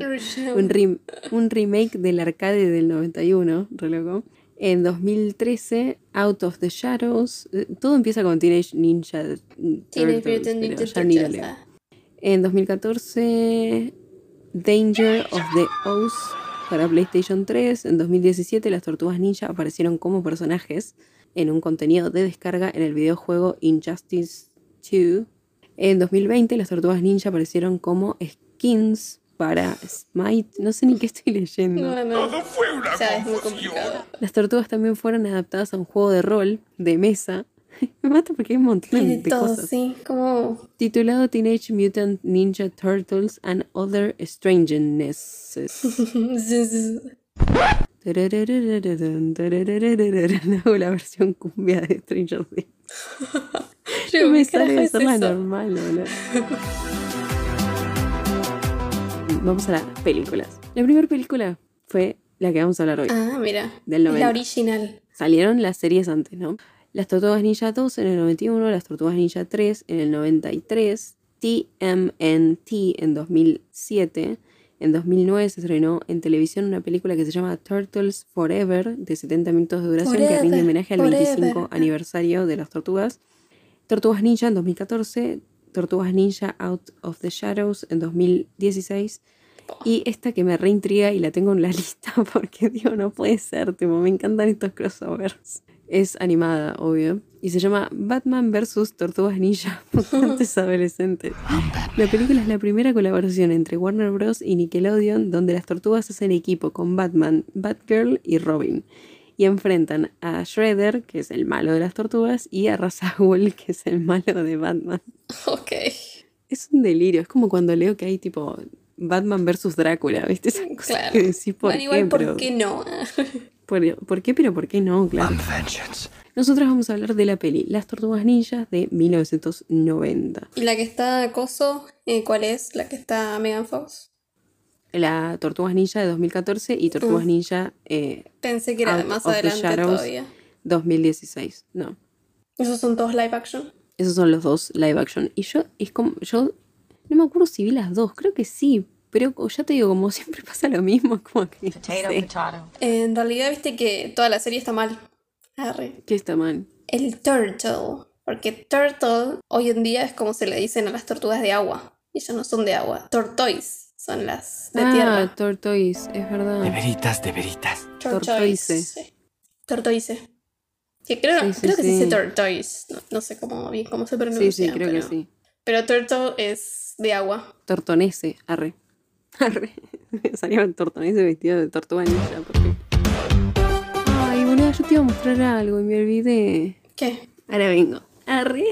[SPEAKER 2] [LAUGHS] Un, un remake del arcade del 91, re loco. En 2013, Out of the Shadows. eh, Todo empieza con Teenage Ninja
[SPEAKER 1] Teenage
[SPEAKER 2] Turtles,
[SPEAKER 1] Mutant
[SPEAKER 2] pero
[SPEAKER 1] Ninja Turtles.
[SPEAKER 2] En 2014, Danger of the Oz para PlayStation 3. En 2017, las Tortugas Ninja aparecieron como personajes en un contenido de descarga en el videojuego Injustice 2. En 2020, las Tortugas Ninja aparecieron como skins para Smite. No sé ni qué estoy leyendo.
[SPEAKER 1] No, no. O sea, es muy complicado.
[SPEAKER 2] Las tortugas también fueron adaptadas a un juego de rol de mesa. [LAUGHS] Me mata porque hay un montón
[SPEAKER 1] Tiene
[SPEAKER 2] de
[SPEAKER 1] todo,
[SPEAKER 2] cosas.
[SPEAKER 1] sí. Como.
[SPEAKER 2] titulado Teenage Mutant Ninja Turtles and Other Strangenesses. [LAUGHS] [LAUGHS] Hago la versión cumbia de Stranger Things. Me
[SPEAKER 1] ¿qué
[SPEAKER 2] sale
[SPEAKER 1] es eso?
[SPEAKER 2] normal, boludo. Vamos a las películas. La primera película fue la que vamos a hablar hoy,
[SPEAKER 1] Ah, mira.
[SPEAKER 2] del
[SPEAKER 1] Es
[SPEAKER 2] 90.
[SPEAKER 1] la original.
[SPEAKER 2] Salieron las series antes, ¿no? Las Tortugas Ninja 2 en el 91, Las Tortugas Ninja 3 en el 93, TMNT en 2007. En 2009 se estrenó en televisión una película que se llama Turtles Forever, de 70 minutos de duración, que rinde homenaje al
[SPEAKER 1] forever.
[SPEAKER 2] 25 aniversario de las tortugas. Tortugas Ninja en 2014, Tortugas Ninja Out of the Shadows en 2016. Y esta que me reintriga y la tengo en la [LAUGHS] lista porque digo, no puede ser, tipo, me encantan estos crossovers. Es animada, obvio. Y se llama Batman vs. Tortugas Ninja [LAUGHS] Mutantes [LAUGHS] Adolescentes. La película es la primera colaboración entre Warner Bros. y Nickelodeon donde las tortugas hacen equipo con Batman, Batgirl y Robin. Y enfrentan a Shredder, que es el malo de las tortugas, y a Ra's al Ghul, [LAUGHS] que es el malo de Batman.
[SPEAKER 1] Ok.
[SPEAKER 2] Es un delirio, es como cuando leo que hay tipo Batman versus Drácula, ¿viste? Esas cosas
[SPEAKER 1] Claro.
[SPEAKER 2] que decís, ¿por
[SPEAKER 1] Bueno,
[SPEAKER 2] qué?
[SPEAKER 1] igual, ¿por qué no? [LAUGHS]
[SPEAKER 2] ¿por, por qué? Pero ¿por qué no? Claro.
[SPEAKER 3] Vengeance.
[SPEAKER 2] Nosotros vamos a hablar de la peli Las Tortugas Ninjas de 1990.
[SPEAKER 1] ¿Y la que está Coso? eh, ¿Cuál es? ¿La que está Megan Fox?
[SPEAKER 2] La Tortugas Ninja de 2014 y Tortugas
[SPEAKER 1] Mm.
[SPEAKER 2] Ninja eh,
[SPEAKER 1] Pensé que era
[SPEAKER 2] Out
[SPEAKER 1] más
[SPEAKER 2] of the
[SPEAKER 1] adelante
[SPEAKER 2] Shadows.
[SPEAKER 1] todavía.
[SPEAKER 2] 2016. No.
[SPEAKER 1] ¿Esos son todos live action?
[SPEAKER 2] Esos son los dos live action. Y yo, es como, yo no me acuerdo si vi las dos, creo que sí. Pero ya te digo, como [LAUGHS] siempre pasa lo mismo, como que. no sé,
[SPEAKER 1] Eh, en realidad, viste que toda la serie está mal. Arre.
[SPEAKER 2] ¿Qué está mal?
[SPEAKER 1] El turtle. Porque turtle hoy en día es como se le dicen a las tortugas de agua. Y ellas no son de agua. Tortoise son las de
[SPEAKER 2] ah,
[SPEAKER 1] tierra.
[SPEAKER 2] Tortoise, es verdad.
[SPEAKER 3] De veritas, de veritas.
[SPEAKER 2] tortoise.
[SPEAKER 1] Sí. Tortoise. Que creo,
[SPEAKER 2] Sí, sí,
[SPEAKER 1] creo que se
[SPEAKER 2] sí.
[SPEAKER 1] dice tortoise. No, no sé cómo, bien cómo se
[SPEAKER 2] Sí,
[SPEAKER 1] pronuncia.
[SPEAKER 2] sí, creo que
[SPEAKER 1] pero-
[SPEAKER 2] sí.
[SPEAKER 1] Pero turtle es de agua.
[SPEAKER 2] Tortonese, arre. [LAUGHS] Arre. Me [LAUGHS] salió el tortonese vestido de tortuga ninja. Porque... Ay, boludo, yo te iba a mostrar algo y me olvidé.
[SPEAKER 1] ¿Qué?
[SPEAKER 2] Ahora vengo. Arre.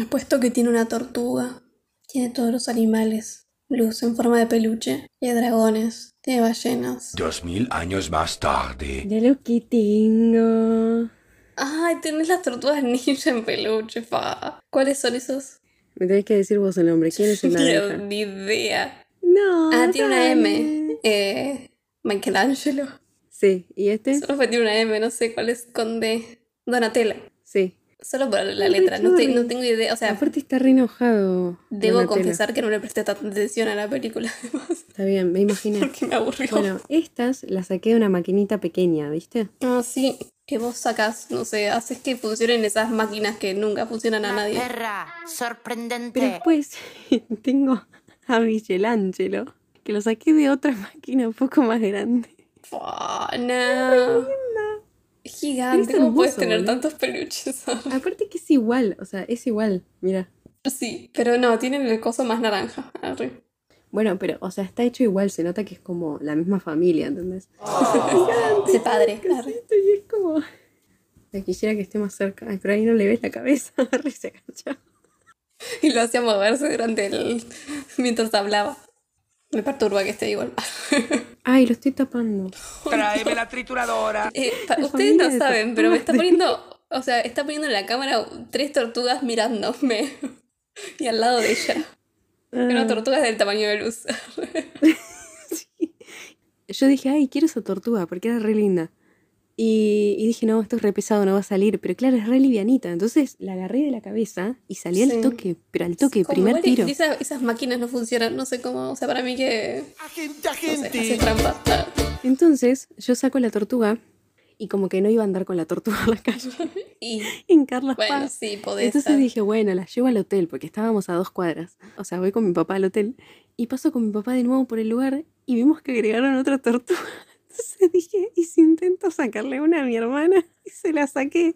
[SPEAKER 1] Apuesto que tiene una tortuga. Tiene todos los animales. Luz en forma de peluche. Tiene dragones. Tiene ballenas.
[SPEAKER 3] Dos mil años más tarde.
[SPEAKER 2] Ya lo que tengo.
[SPEAKER 1] Ay, tenés las tortugas ninja en peluche, fa. ¿Cuáles son esos?
[SPEAKER 2] Me tenés que decir vos el nombre. ¿Quién es el
[SPEAKER 1] No
[SPEAKER 2] naranja?
[SPEAKER 1] tengo ni idea.
[SPEAKER 2] No.
[SPEAKER 1] Ah, tiene una. M. Eh, Michelangelo.
[SPEAKER 2] Sí, ¿y este?
[SPEAKER 1] Solo que tiene una M, no sé cuál es con D. Donatella.
[SPEAKER 2] Sí.
[SPEAKER 1] Solo por la letra, no, te- no tengo idea. O sea,
[SPEAKER 2] Aparte está re enojado.
[SPEAKER 1] debo confesar que no le presté tanta atención a la película, [LAUGHS] además,
[SPEAKER 2] Está bien, me imaginé.
[SPEAKER 1] porque me aburrió.
[SPEAKER 2] Bueno, estas las saqué de una maquinita pequeña, ¿viste?
[SPEAKER 1] Ah, sí, que vos sacás, no sé, haces que funcionen esas máquinas que nunca funcionan a nadie.
[SPEAKER 4] Perra, sorprendente.
[SPEAKER 2] Pero después [LAUGHS] tengo a Michelangelo, que lo saqué de otra máquina un poco más grande.
[SPEAKER 1] Fua, no. Es gigante, ¿cómo puedes tener tantos peluches? [LAUGHS]
[SPEAKER 2] Aparte que es igual, o sea, es igual, mira.
[SPEAKER 1] sí, pero no, tienen el coso más naranja. arre.
[SPEAKER 2] Bueno, pero, o sea, está hecho igual, se nota que es como la misma familia, ¿entendés? [LAUGHS]
[SPEAKER 1] Ese padre. arre.
[SPEAKER 2] Y es como... Me quisiera que esté más cerca. Ay, pero ahí no le ves la cabeza. [LAUGHS] Re se agacha.
[SPEAKER 1] Y lo hacía moverse durante el. mientras hablaba. Me perturba que esté igual. [LAUGHS]
[SPEAKER 2] Ay, lo estoy tapando.
[SPEAKER 3] Tráeme la trituradora.
[SPEAKER 1] Eh, ustedes no saben, pero me está [LAUGHS]
[SPEAKER 2] tortugas.
[SPEAKER 1] poniendo. O sea, está poniendo en la cámara tres tortugas mirándome. [LAUGHS] Y al lado de ella. Una
[SPEAKER 2] Ah.
[SPEAKER 1] tortuga del tamaño de luz.
[SPEAKER 2] Yo dije, ay, quiero esa tortuga porque era re linda. Y, y dije, no, esto es re pesado, no va a salir. Pero claro, es re livianita. Entonces la agarré de la cabeza y salí
[SPEAKER 1] Sí.
[SPEAKER 2] al toque, pero al toque,
[SPEAKER 1] Como
[SPEAKER 2] primer tiro.
[SPEAKER 1] esa- esas máquinas no funcionan, no sé cómo. O sea, para mí que.
[SPEAKER 6] Agente,
[SPEAKER 1] No sé, hace
[SPEAKER 6] agente.
[SPEAKER 1] trampa. Ah.
[SPEAKER 2] Entonces yo saco la tortuga y como que no iba a andar con la tortuga en la calle, [LAUGHS]
[SPEAKER 1] Y [LAUGHS]
[SPEAKER 2] en Carlos
[SPEAKER 1] bueno,
[SPEAKER 2] Paz.
[SPEAKER 1] sí, podés.
[SPEAKER 2] Entonces
[SPEAKER 1] estar.
[SPEAKER 2] dije, bueno, la llevo al hotel porque estábamos a dos cuadras. O sea, voy con mi papá al hotel y paso con mi papá de nuevo por el lugar y vimos que agregaron otra tortuga. Entonces dije, ¿y si intento sacarle una a mi hermana? [LAUGHS] Y se la saqué.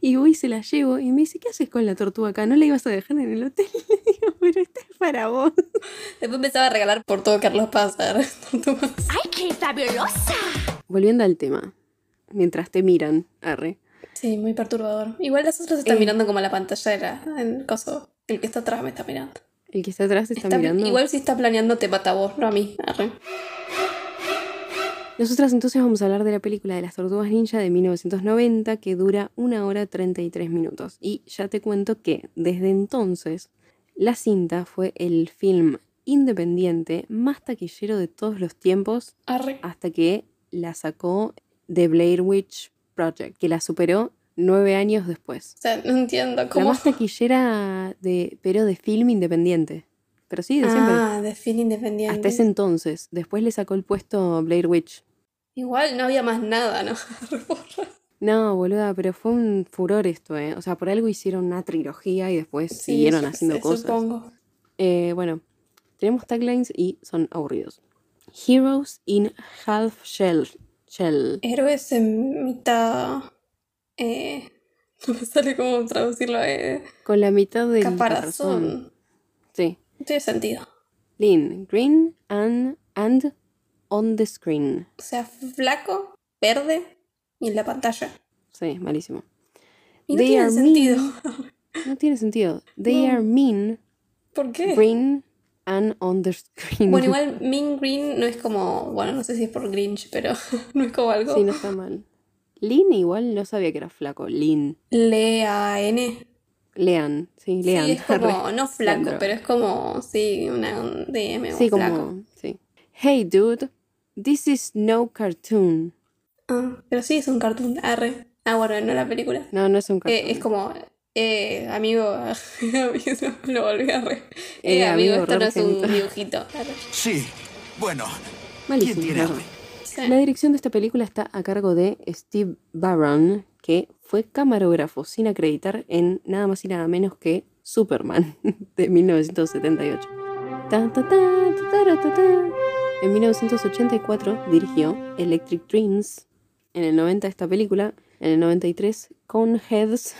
[SPEAKER 2] Y voy y se la llevo y me dice, ¿qué haces con la tortuga acá? ¿No la ibas a dejar en el hotel? [LAUGHS] Le digo, pero esta es para vos. [LAUGHS]
[SPEAKER 1] Después empezaba a regalar por todo Carlos Paz. a ver, tortugas.
[SPEAKER 4] ¡Ay, qué fabulosa!
[SPEAKER 2] Volviendo al tema, mientras te miran, arre.
[SPEAKER 1] Sí, muy perturbador. Igual las otras están
[SPEAKER 2] Eh.
[SPEAKER 1] mirando como la pantalla de la, el coso. El que está atrás me está mirando.
[SPEAKER 2] El que está atrás está,
[SPEAKER 1] Está-
[SPEAKER 2] mirando.
[SPEAKER 1] Igual si está planeando te mata a vos, no a mí. Arre.
[SPEAKER 2] Nosotras entonces vamos a hablar de la película de las Tortugas Ninja de 1990 que dura una hora 33 minutos. Y ya te cuento que desde entonces la cinta fue el film independiente más taquillero de todos los tiempos
[SPEAKER 1] Arre.
[SPEAKER 2] hasta que la sacó The Blair Witch Project, que la superó nueve años después.
[SPEAKER 1] O sea, no entiendo
[SPEAKER 2] La
[SPEAKER 1] cómo.
[SPEAKER 2] más taquillera de, pero de film independiente. Pero sí, de siempre.
[SPEAKER 1] Ah, de film independiente.
[SPEAKER 2] Hasta ese entonces. Después le sacó el puesto Blair Witch.
[SPEAKER 1] Igual no había más nada, ¿no? [LAUGHS]
[SPEAKER 2] No, boluda, pero fue un furor esto, ¿eh? O sea, por algo hicieron una trilogía y después
[SPEAKER 1] Sí,
[SPEAKER 2] siguieron haciendo cosas.
[SPEAKER 1] Supongo.
[SPEAKER 2] Eh, bueno, tenemos taglines y son aburridos. Heroes in Half Shell. Shell.
[SPEAKER 1] Héroes en mitad. Eh, [LAUGHS] no me sale cómo traducirlo. Eh,
[SPEAKER 2] Con la mitad del caparazón.
[SPEAKER 1] caparazón.
[SPEAKER 2] Sí.
[SPEAKER 1] No tiene sentido.
[SPEAKER 2] Lean, green and, and on the screen.
[SPEAKER 1] O sea, flaco, verde Y en la pantalla.
[SPEAKER 2] Sí, malísimo.
[SPEAKER 1] Y no
[SPEAKER 2] They
[SPEAKER 1] tiene
[SPEAKER 2] are
[SPEAKER 1] sentido.
[SPEAKER 2] No tiene sentido. They
[SPEAKER 1] No.
[SPEAKER 2] are mean,
[SPEAKER 1] ¿Por qué?
[SPEAKER 2] green, and on the screen.
[SPEAKER 1] Bueno, igual [LAUGHS] Mean Green no es como. Bueno, no sé si es por Grinch, pero [LAUGHS] no es como algo.
[SPEAKER 2] Sí, no está mal. Lin igual no sabía que era flaco. Lin.
[SPEAKER 1] L-A-N.
[SPEAKER 2] Lean, sí, Lean.
[SPEAKER 1] Sí, es como. [LAUGHS] No flaco, pero es como. Sí, una, un DM o
[SPEAKER 2] Sí,
[SPEAKER 1] flaco.
[SPEAKER 2] como. Sí. Hey, dude, this is no cartoon.
[SPEAKER 1] Ah, pero sí es un cartoon. Arre. Ah, bueno, no la película.
[SPEAKER 2] No, no es un cartoon.
[SPEAKER 1] Eh, es como. Eh, [LAUGHS] amigo. lo volví a re. Eh,
[SPEAKER 2] Eh,
[SPEAKER 1] amigo,
[SPEAKER 2] amigo,
[SPEAKER 1] esto no es un dibujito. Arre.
[SPEAKER 6] Sí. Bueno,
[SPEAKER 2] Malísimo.
[SPEAKER 6] ¿quién.
[SPEAKER 2] La dirección de esta película está a cargo de Steve Barron, que fue camarógrafo sin acreditar en nada más y nada menos que Superman [LAUGHS] de 1978. Ta, ta, ta, ta, ta, ta, ta. En 1984 dirigió Electric Dreams. En el 90 esta película. En el 93 Coneheads.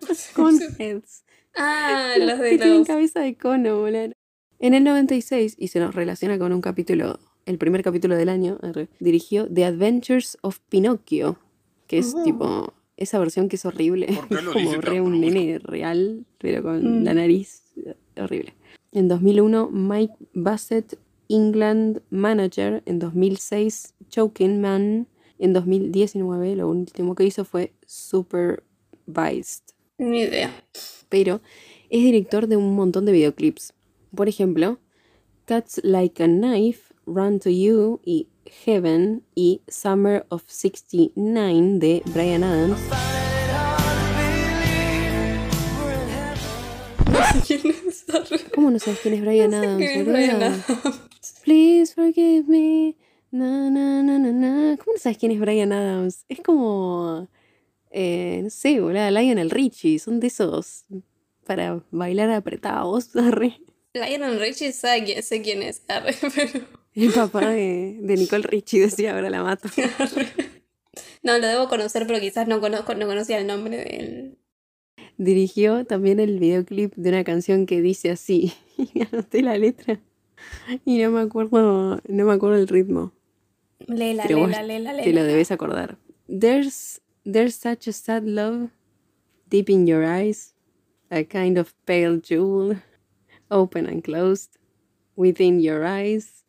[SPEAKER 2] [LAUGHS] Coneheads.
[SPEAKER 1] Ah, los de
[SPEAKER 2] que tienen
[SPEAKER 1] los.
[SPEAKER 2] cabeza de cono, boludo. En el 96, y se nos relaciona con un capítulo, el primer capítulo del año, dirigió The Adventures of Pinocchio, que es tipo esa versión que es horrible,
[SPEAKER 7] ¿Por qué lo
[SPEAKER 2] como re un nene real, pero con
[SPEAKER 1] Mm.
[SPEAKER 2] la nariz eh, horrible. En 2001, Mike Bassett, England Manager. En 2006, Choking Man. En 2019, lo último que hizo fue Supervised
[SPEAKER 1] Ni idea.
[SPEAKER 2] pero es director de un montón de videoclips. Por ejemplo, Cuts Like a Knife, Run to You y Heaven y Summer of 69 de Brian Adams. [LAUGHS] ¿Cómo no sabes quién es Brian
[SPEAKER 1] No sé
[SPEAKER 2] Adams?
[SPEAKER 1] quién es? Bryan Adams.
[SPEAKER 2] Please forgive me. Na, na, na, na, na. ¿Cómo no sabes quién es Brian Adams? Es como. Eh, no sé, boludo. Lionel Richie. Son de esos. Para bailar apretados. [LAUGHS] arre.
[SPEAKER 1] Lionel Richie sabe quién, sé quién es. Arre, [LAUGHS] pero.
[SPEAKER 2] El papá de, de Nicole Richie decía, ahora la mato. [LAUGHS]
[SPEAKER 1] No, lo debo conocer, pero quizás no, conozco, no conocía el nombre del.
[SPEAKER 2] Dirigió también el videoclip de una canción que dice así. Y anoté la letra. [LAUGHS] Y no me acuerdo, no me acuerdo el ritmo.
[SPEAKER 1] Lela,
[SPEAKER 2] Pero
[SPEAKER 1] lela, lela, lela.
[SPEAKER 2] Te lo debes acordar. There's, there's such a sad love deep in your eyes, a kind of pale jewel, open and closed, within your eyes.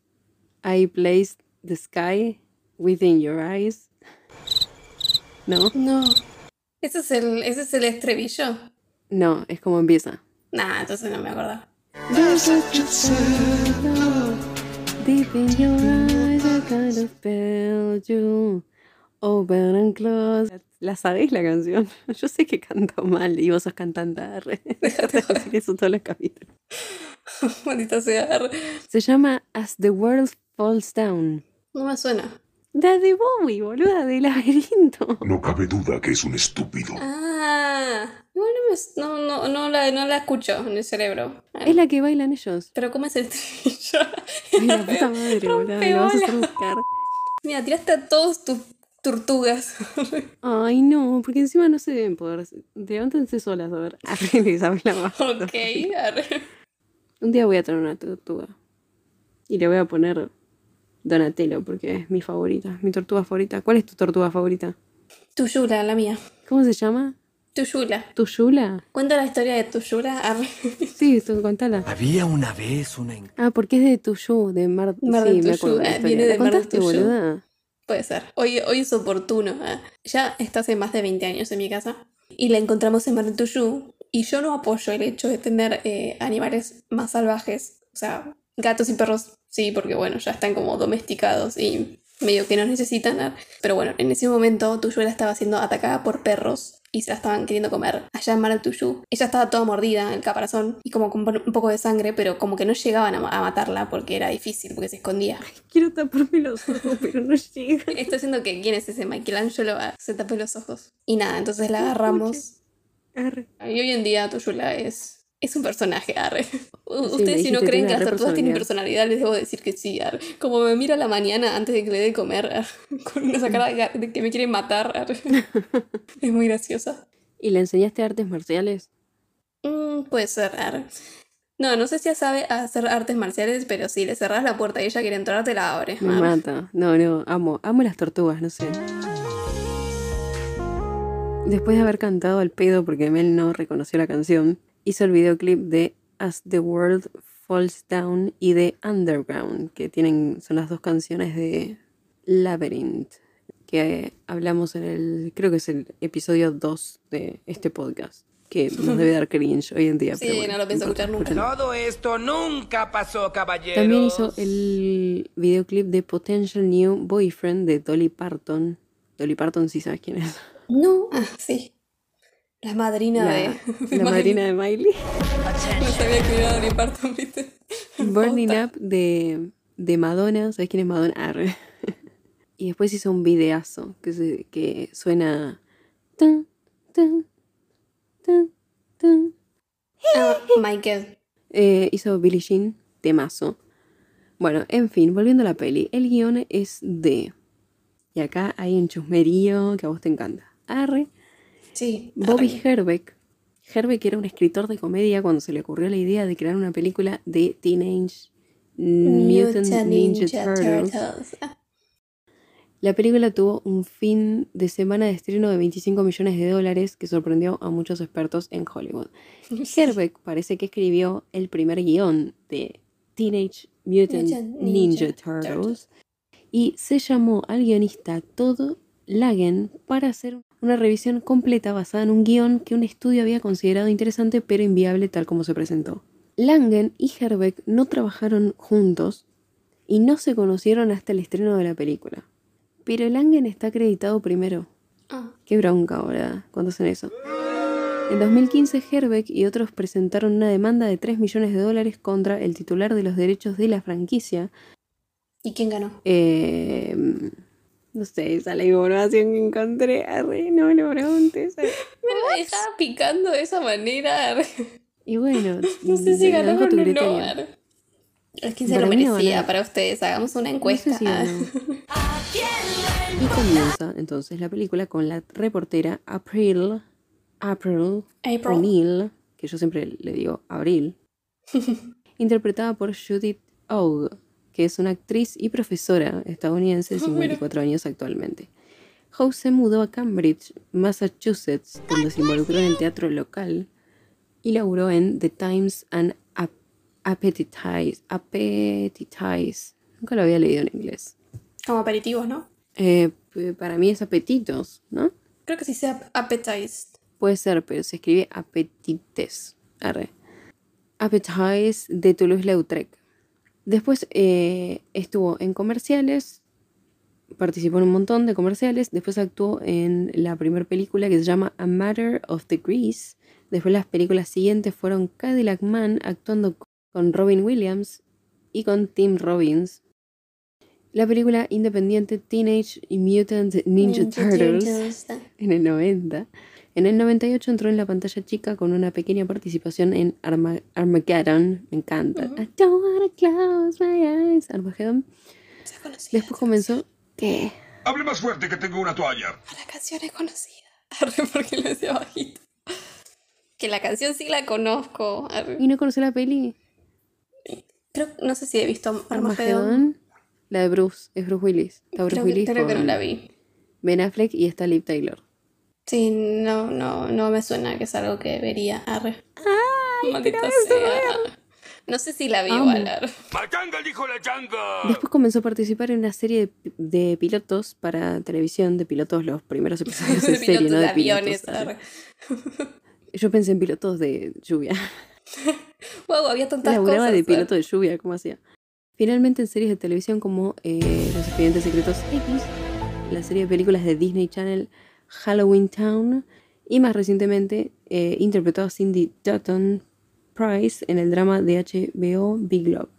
[SPEAKER 2] I placed the sky within your eyes. No,
[SPEAKER 1] No. ¿Ese es el, ese es el estribillo?
[SPEAKER 2] no, es como empieza.
[SPEAKER 1] Nah, entonces no me acuerdo.
[SPEAKER 2] There's such a sad love deep in your eyes, a kind of pale jewel, open and closed. ¿La sabéis la canción? [LAUGHS] Yo sé que canto mal y vos sos cantante. Déjate [LAUGHS] de decir eso todos los capítulos. [LAUGHS]
[SPEAKER 1] Maldita sea.
[SPEAKER 2] Se llama As the World Falls Down.
[SPEAKER 1] No me suena.
[SPEAKER 2] Daddy Bowie, boluda, de laberinto.
[SPEAKER 7] No cabe duda que es un estúpido.
[SPEAKER 1] Ah. No, no, me, no, no, no, la, no la escucho en el cerebro.
[SPEAKER 2] Es la que bailan ellos.
[SPEAKER 1] Pero ¿cómo es el estribillo? [LAUGHS]
[SPEAKER 2] Ay, la puta madre, boluda, lo vas a hacer buscar.
[SPEAKER 1] Mira, tiraste a todos tus tortugas. [LAUGHS]
[SPEAKER 2] Ay, no, porque encima no se deben poder. Levántense solas, a ver. [LAUGHS] Arre, les habla más.
[SPEAKER 1] ok, arre.
[SPEAKER 2] Un día voy a traer una tortuga. Y le voy a poner Donatello, porque es mi favorita, mi tortuga favorita. ¿Cuál es tu tortuga favorita?
[SPEAKER 1] Tuyula, la mía.
[SPEAKER 2] ¿Cómo se llama?
[SPEAKER 1] Tuyula.
[SPEAKER 2] ¿Tuyula?
[SPEAKER 1] Cuenta la historia de Tuyula. [LAUGHS]
[SPEAKER 2] Sí, tú, contala.
[SPEAKER 6] Había una vez una...
[SPEAKER 2] Ah, porque es de Tuyú, de Mar...
[SPEAKER 1] Mar
[SPEAKER 2] sí,
[SPEAKER 1] Tuyú, eh, viene
[SPEAKER 2] ¿La
[SPEAKER 1] de Mar
[SPEAKER 2] contaste,
[SPEAKER 1] Tuyú.
[SPEAKER 2] boluda?
[SPEAKER 1] Puede ser. Hoy, hoy es oportuno. ah. Ya está hace más de 20 años en mi casa. Y la encontramos en Mar del Tuyú. Y yo no apoyo el hecho de tener eh, animales más salvajes. O sea, gatos y perros, sí, porque bueno, ya están como domesticados y medio que nos necesitan. Pero bueno, en ese momento Tuyula estaba siendo atacada por perros y se la estaban queriendo comer allá en Mar del Tuyú. Ella estaba toda mordida en el caparazón y como con un poco de sangre, pero como que no llegaban a, ma- a matarla porque era difícil, porque se escondía.
[SPEAKER 2] Quiero taparme los ojos, pero no llega.
[SPEAKER 1] Está haciendo que quién es ese Michelangelo Ah, se tape los ojos. Y nada, entonces la agarramos. Y hoy en día Tuyula es, es un personaje, arre. Ustedes si no creen que las tortugas tienen
[SPEAKER 2] personalidad.
[SPEAKER 1] les debo decir que sí, arre. Como me mira a la mañana antes de que le dé comer, arre, [LAUGHS] con una sacada de, que me quiere matar, arre. [LAUGHS] Es muy graciosa.
[SPEAKER 2] ¿Y le enseñaste artes marciales?
[SPEAKER 1] Mm, puede ser, arre. No, no sé si ella sabe hacer artes marciales, pero si le cerrás la puerta y ella quiere entrar, te la abre.
[SPEAKER 2] Me mata. No, no, amo, amo las tortugas, no sé. Después de haber cantado al pedo porque Mel no reconoció la canción, hizo el videoclip de As the World Falls Down y de Underground, que tienen, son las dos canciones de Labyrinth, que hablamos en el, creo que es el episodio 2 de este podcast, que nos [LAUGHS] debe dar cringe hoy en día.
[SPEAKER 1] Sí,
[SPEAKER 2] pero bueno,
[SPEAKER 1] no lo pienso
[SPEAKER 2] importa,
[SPEAKER 1] escuchar nunca.
[SPEAKER 3] Todo esto nunca pasó, caballeros.
[SPEAKER 2] También hizo el videoclip de Potential New Boyfriend de Dolly Parton. Dolly Parton, sí sabes quién es.
[SPEAKER 1] No, ah, sí. La madrina
[SPEAKER 2] La,
[SPEAKER 1] de. [LAUGHS]
[SPEAKER 2] la madrina de Miley.
[SPEAKER 1] No sabía que era Dolly Parton, ¿viste?
[SPEAKER 2] Burning. Up de, de Madonna. ¿Sabes quién es Madonna? Arre. Y después hizo un videazo que, se- que suena. tan, tan, tan, tan.
[SPEAKER 1] Ah, Michael.
[SPEAKER 2] Eh, hizo Billie Jean, temazo. Bueno, en fin, volviendo a la peli. El guion es de. Y acá hay un chusmerío que a vos te encanta. Arre.
[SPEAKER 1] Sí.
[SPEAKER 2] Bobby. Herbeck. Herbeck era un escritor de comedia cuando se le ocurrió la idea de crear una película de Teenage Mutant Ninja, Turtles.
[SPEAKER 1] Turtles. Ah,
[SPEAKER 2] La película tuvo un fin de semana de estreno de 25 millones de dólares que sorprendió a muchos expertos en Hollywood. [LAUGHS] Herbeck parece que escribió el primer guion de Teenage Mutant
[SPEAKER 1] Mutant
[SPEAKER 2] Ninja,
[SPEAKER 1] Ninja
[SPEAKER 2] Turtles y se llamó al guionista Todd Lagen para hacer una revisión completa basada en un guion que un estudio había considerado interesante pero inviable tal como se presentó. Langen y Herbeck no trabajaron juntos y no se conocieron hasta el estreno de la película. Pero Langen está acreditado primero.
[SPEAKER 1] Ah,
[SPEAKER 2] Qué bronca, ¿verdad? Cuando hacen eso. En 2015, Herbeck y otros presentaron una demanda de 3 millones de dólares contra el titular de los derechos de la franquicia.
[SPEAKER 1] ¿Y quién ganó?
[SPEAKER 2] Eh, no sé, esa la información que encontré. Arre, no me lo preguntes. arre.
[SPEAKER 1] Me dejaba picando de esa manera. arre.
[SPEAKER 2] Y bueno, [LAUGHS]
[SPEAKER 1] No sé si
[SPEAKER 2] lo a
[SPEAKER 1] o no. Es que se
[SPEAKER 2] Para
[SPEAKER 1] lo
[SPEAKER 2] no
[SPEAKER 1] merecía para ustedes. Hagamos una
[SPEAKER 2] No
[SPEAKER 1] encuesta.
[SPEAKER 2] sé si
[SPEAKER 1] Ah.
[SPEAKER 2] ganó. [LAUGHS] Y comienza entonces la película con la reportera April, April
[SPEAKER 1] April.
[SPEAKER 2] O'Neill, que yo siempre le digo Abril, [LAUGHS] interpretada por Judith Ogue, que es una actriz y profesora estadounidense de
[SPEAKER 1] Ah, mira.
[SPEAKER 2] 54 años actualmente. Howe se mudó a Cambridge, Massachusetts, donde se involucró en el teatro local y laburó en The Times and Ap- Appetitize. Appetitize. Nunca lo había leído en inglés.
[SPEAKER 1] Como aperitivos, ¿no?
[SPEAKER 2] Eh, para mí es apetitos, ¿no?
[SPEAKER 1] Creo que sí sea appetized.
[SPEAKER 2] Puede ser, pero se escribe apetites. Arre. Appetize de Toulouse-Lautrec. Después eh, estuvo en comerciales, participó en un montón de comerciales. Después actuó en la primera película que se llama A Matter of the Grease. Después las películas siguientes fueron Cadillac Man actuando con Robin Williams y con Tim Robbins. La película independiente Teenage Mutant Ninja, Turtles en el 90. En el 98 entró en la pantalla chica con una pequeña participación en Arma- Armageddon. Me encanta. I don't wanna close my eyes. Armageddon. Después comenzó. ¿Qué?
[SPEAKER 7] Hable más fuerte que tengo una toalla.
[SPEAKER 1] La canción es conocida. [LAUGHS] Arre, porque lo decía bajito. Que la canción sí la conozco. Arre.
[SPEAKER 2] ¿Y no conocí la peli?
[SPEAKER 1] Creo, no sé si he visto.
[SPEAKER 2] Armageddon. La de Bruce. Es Bruce Willis. Está Bruce
[SPEAKER 1] Creo, que,
[SPEAKER 2] Willis
[SPEAKER 1] creo que no la vi.
[SPEAKER 2] Ben Affleck y está Liv Taylor.
[SPEAKER 1] Sí, no, no, no me suena que es algo que vería. Arre. Maldita sea. No sé si la vi
[SPEAKER 2] Amo.
[SPEAKER 1] igual. arre.
[SPEAKER 3] ¡Matanga, dijo la changa!
[SPEAKER 2] Después comenzó a participar en una serie de, de pilotos para televisión, de pilotos, los primeros [LAUGHS] episodios de,
[SPEAKER 1] De
[SPEAKER 2] serie,
[SPEAKER 1] pilotos
[SPEAKER 2] no
[SPEAKER 1] de
[SPEAKER 2] de
[SPEAKER 1] aviones.
[SPEAKER 2] pilotos.
[SPEAKER 1] arre. [LAUGHS]
[SPEAKER 2] Yo pensé en pilotos de lluvia. [LAUGHS]
[SPEAKER 1] Wow, había tantas
[SPEAKER 2] Laburaba
[SPEAKER 1] cosas.
[SPEAKER 2] de piloto de lluvia, ¿cómo hacía? Finalmente en series de televisión como eh, Los Expedientes Secretos X, la serie de películas de Disney Channel Halloween Town y más recientemente eh, interpretó a Cindy Dutton Price en el drama de HBO Big Love.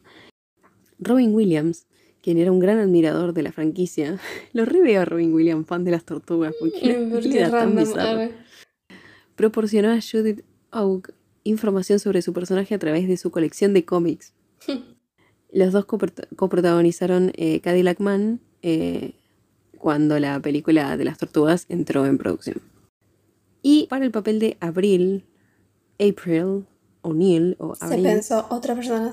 [SPEAKER 2] Robin Williams, quien era un gran admirador de la franquicia, [LAUGHS] lo reveo a Robin Williams, fan de las tortugas, porque
[SPEAKER 1] Mm, porque [LAUGHS]
[SPEAKER 2] tan
[SPEAKER 1] arre.
[SPEAKER 2] proporcionó a Judith Oak información sobre su personaje a través de su colección de cómics. [LAUGHS] Los dos coprota- coprotagonizaron eh, Cadillac Man eh, cuando la película de las tortugas entró en producción. Y para el papel de Abril, April O'Neill o
[SPEAKER 1] Se
[SPEAKER 2] Abril,
[SPEAKER 1] pensó otra persona.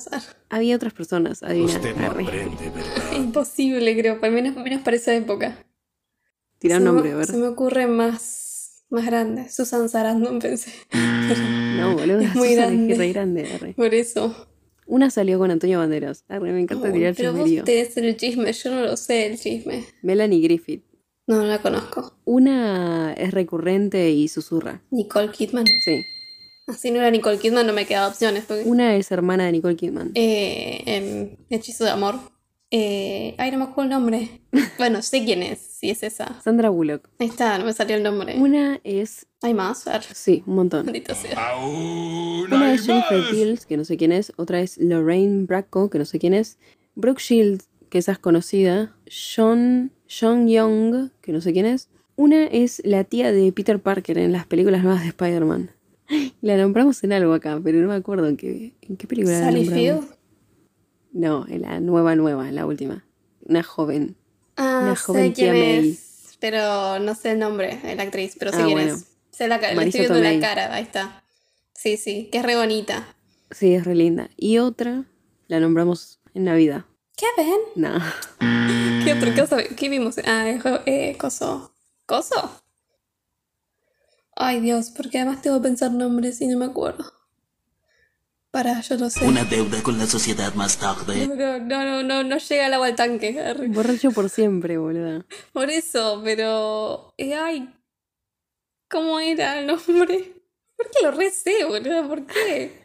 [SPEAKER 2] había otras personas, adivina.
[SPEAKER 6] No ¿verdad?
[SPEAKER 1] Imposible, creo. Al menos, menos para esa época.
[SPEAKER 2] Tira
[SPEAKER 1] Se
[SPEAKER 2] un nombre, a ver.
[SPEAKER 1] Se me ocurre más. Más grande. Susan Sarandon [LAUGHS] pensé.
[SPEAKER 2] No, boludo,
[SPEAKER 1] Es muy
[SPEAKER 2] Susan
[SPEAKER 1] grande.
[SPEAKER 2] es re grande. arre.
[SPEAKER 1] Por eso.
[SPEAKER 2] Una salió con Antonio Banderas. Arre, me encanta
[SPEAKER 1] Uy,
[SPEAKER 2] tirar
[SPEAKER 1] pero vos
[SPEAKER 2] chismerío.
[SPEAKER 1] tenés el chisme, yo no lo sé el chisme.
[SPEAKER 2] Melanie Griffith.
[SPEAKER 1] No, no la conozco.
[SPEAKER 2] Una es recurrente y susurra.
[SPEAKER 1] Nicole Kidman.
[SPEAKER 2] Sí.
[SPEAKER 1] Así no era Nicole Kidman, no me quedaba opciones. Porque...
[SPEAKER 2] Una es hermana de Nicole Kidman.
[SPEAKER 1] Eh, em, Hechizo de amor. Eh, ay, no me acuerdo el nombre. [LAUGHS] Bueno, sé quién es, si es esa.
[SPEAKER 2] Sandra Bullock.
[SPEAKER 1] Ahí está, no me salió el nombre.
[SPEAKER 2] Una es.
[SPEAKER 1] Hay más.
[SPEAKER 2] Sí, un montón.
[SPEAKER 1] Sea.
[SPEAKER 7] Aún
[SPEAKER 2] Una
[SPEAKER 7] hay
[SPEAKER 2] es Jennifer
[SPEAKER 7] más.
[SPEAKER 2] Beals, que no sé quién es. Otra es Lorraine Bracco, que no sé quién es. Brooke Shields, que esa es conocida. Sean, Sean Young, que no sé quién es. Una es la tía de Peter Parker en las películas nuevas de Spider-Man. [GASPS] La nombramos en algo acá, pero no me acuerdo en qué, en qué película la
[SPEAKER 1] Sally
[SPEAKER 2] nombramos.
[SPEAKER 1] Field.
[SPEAKER 2] No, la nueva, nueva, la última. Una joven.
[SPEAKER 1] Ah,
[SPEAKER 2] Una joven
[SPEAKER 1] sé quién
[SPEAKER 2] May.
[SPEAKER 1] es. Pero no sé el nombre de la actriz, pero sé
[SPEAKER 2] Ah,
[SPEAKER 1] quién
[SPEAKER 2] bueno.
[SPEAKER 1] es. Sé la cara, le estoy viendo
[SPEAKER 2] Tomei.
[SPEAKER 1] la cara, ahí está. Sí, sí, que es re bonita.
[SPEAKER 2] Sí, es re linda. Y otra la nombramos en Navidad.
[SPEAKER 1] ¿Qué ven?
[SPEAKER 2] No. [LAUGHS]
[SPEAKER 1] ¿Qué otra cosa? ¿Qué vimos? Ah, eh, coso. ¿Coso? Ay, Dios, porque además tengo que pensar nombres y no me acuerdo. Para, yo lo sé.
[SPEAKER 8] Una deuda con la sociedad más tarde.
[SPEAKER 1] No, no, no, no, no, llega el agua al tanque.
[SPEAKER 2] Borracho por siempre, boluda.
[SPEAKER 1] Por eso, pero. eh, ay. ¿Cómo era el nombre? ¿Por qué lo recé, boludo? ¿Por qué?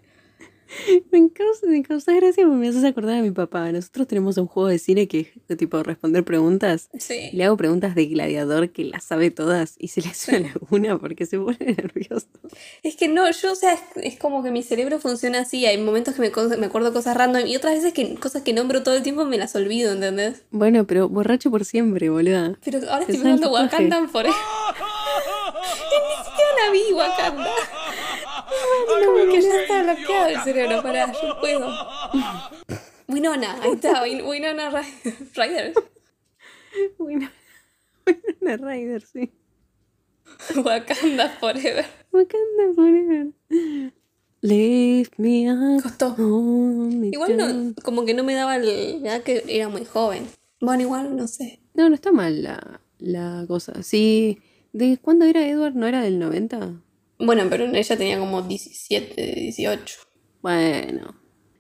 [SPEAKER 1] [LAUGHS]
[SPEAKER 2] Me causa, me causa gracia porque me haces acordar a mi papá. Nosotros tenemos un juego de cine que es de tipo responder preguntas.
[SPEAKER 1] Sí.
[SPEAKER 2] Le hago preguntas de gladiador que las sabe todas y se le hace una porque se pone [LAUGHS] nervioso.
[SPEAKER 1] Es que no, yo, o sea, es, es como que mi cerebro funciona así. Hay momentos que me, me acuerdo cosas random y otras veces que cosas que nombro todo el tiempo me las olvido, ¿entendés?
[SPEAKER 2] Bueno, pero borracho por siempre, boluda.
[SPEAKER 1] Pero ahora estoy pensando. Wakanda por [LAUGHS] Ni siquiera la vi, Wakanda. Como que ya está bloqueado el cerebro, pará, yo puedo. [LAUGHS] Winona, ahí está, Win- Winona Ry- Ryder.
[SPEAKER 2] Bueno, una Rider, sí.
[SPEAKER 1] Wakanda Forever.
[SPEAKER 2] Wakanda forever. Leave me up.
[SPEAKER 1] Costó. Igual no, como que no me daba el. Ya que era muy joven. Bueno, igual no sé.
[SPEAKER 2] No, no está mal la, la cosa. Sí. ¿De cuándo era Edward? ¿No era del 90?
[SPEAKER 1] Bueno, pero ella tenía como 17, 18.
[SPEAKER 2] Bueno.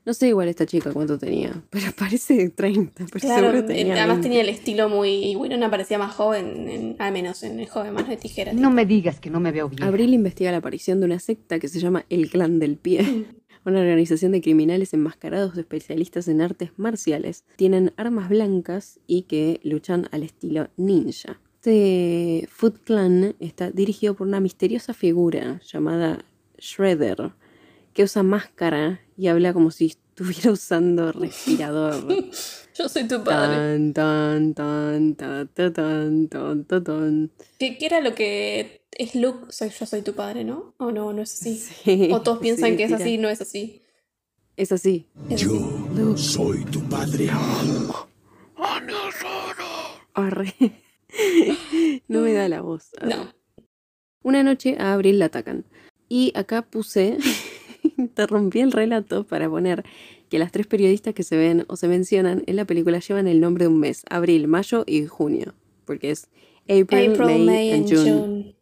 [SPEAKER 2] No sé igual esta chica cuánto tenía. [LAUGHS] Pero parece de 30. Pero
[SPEAKER 1] Claro,
[SPEAKER 2] seguro
[SPEAKER 1] eh,
[SPEAKER 2] tenía
[SPEAKER 1] además
[SPEAKER 2] 20.
[SPEAKER 1] tenía el estilo muy. Winona parecía más joven, en- al menos en el joven más de tijera.
[SPEAKER 9] No me digas que no me veo bien.
[SPEAKER 2] Abril investiga la aparición de una secta que se llama El Clan del Pie. [LAUGHS] Una organización de criminales enmascarados especialistas en artes marciales. Tienen armas blancas y que luchan al estilo ninja. Este Food Clan está dirigido por una misteriosa figura llamada Shredder, que usa máscara y habla como si estuviera [LAUGHS] usando respirador. [LAUGHS]
[SPEAKER 1] Yo soy tu padre.
[SPEAKER 2] Tan,
[SPEAKER 1] ¿Qué, era lo que es Luke? Soy, yo soy tu padre, ¿no? O no, no es así. O todos piensan que es
[SPEAKER 2] mira.
[SPEAKER 1] así, no es así.
[SPEAKER 2] Es así.
[SPEAKER 6] Yo soy tu padre.
[SPEAKER 2] Arre. [LAUGHS] no me da la voz.
[SPEAKER 1] No.
[SPEAKER 2] Una noche a Abril la atacan. Y acá puse, [LAUGHS] interrumpí el relato para poner que las tres periodistas que se ven o se mencionan en la película llevan el nombre de un mes, abril, mayo y junio, porque es April,
[SPEAKER 1] April,
[SPEAKER 2] May,
[SPEAKER 1] May,
[SPEAKER 2] and June.
[SPEAKER 1] June.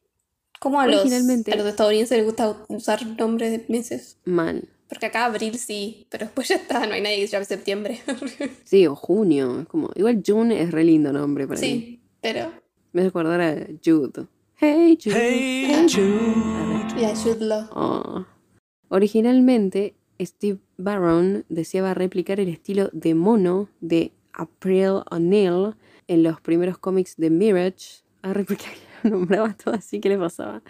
[SPEAKER 1] ¿Cómo a los,
[SPEAKER 2] Originalmente-
[SPEAKER 1] a los estadounidenses les gusta usar nombres de meses?
[SPEAKER 2] Mal.
[SPEAKER 1] Porque acá abril sí, pero después ya está, no hay nadie que se llame septiembre. [LAUGHS]
[SPEAKER 2] Sí, o junio. Es como, igual June es re lindo nombre para mí.
[SPEAKER 1] Pero.
[SPEAKER 2] Me hace acordar a Jude. Hey Jude.
[SPEAKER 6] Hey, Jude.
[SPEAKER 1] Y a Jude Law.
[SPEAKER 2] Oh. Originalmente, Steve Barron deseaba replicar el estilo de mono de April O'Neil en los primeros cómics de Mirage. Arre, porque [LAUGHS] lo nombraba todo así, ¿qué le pasaba?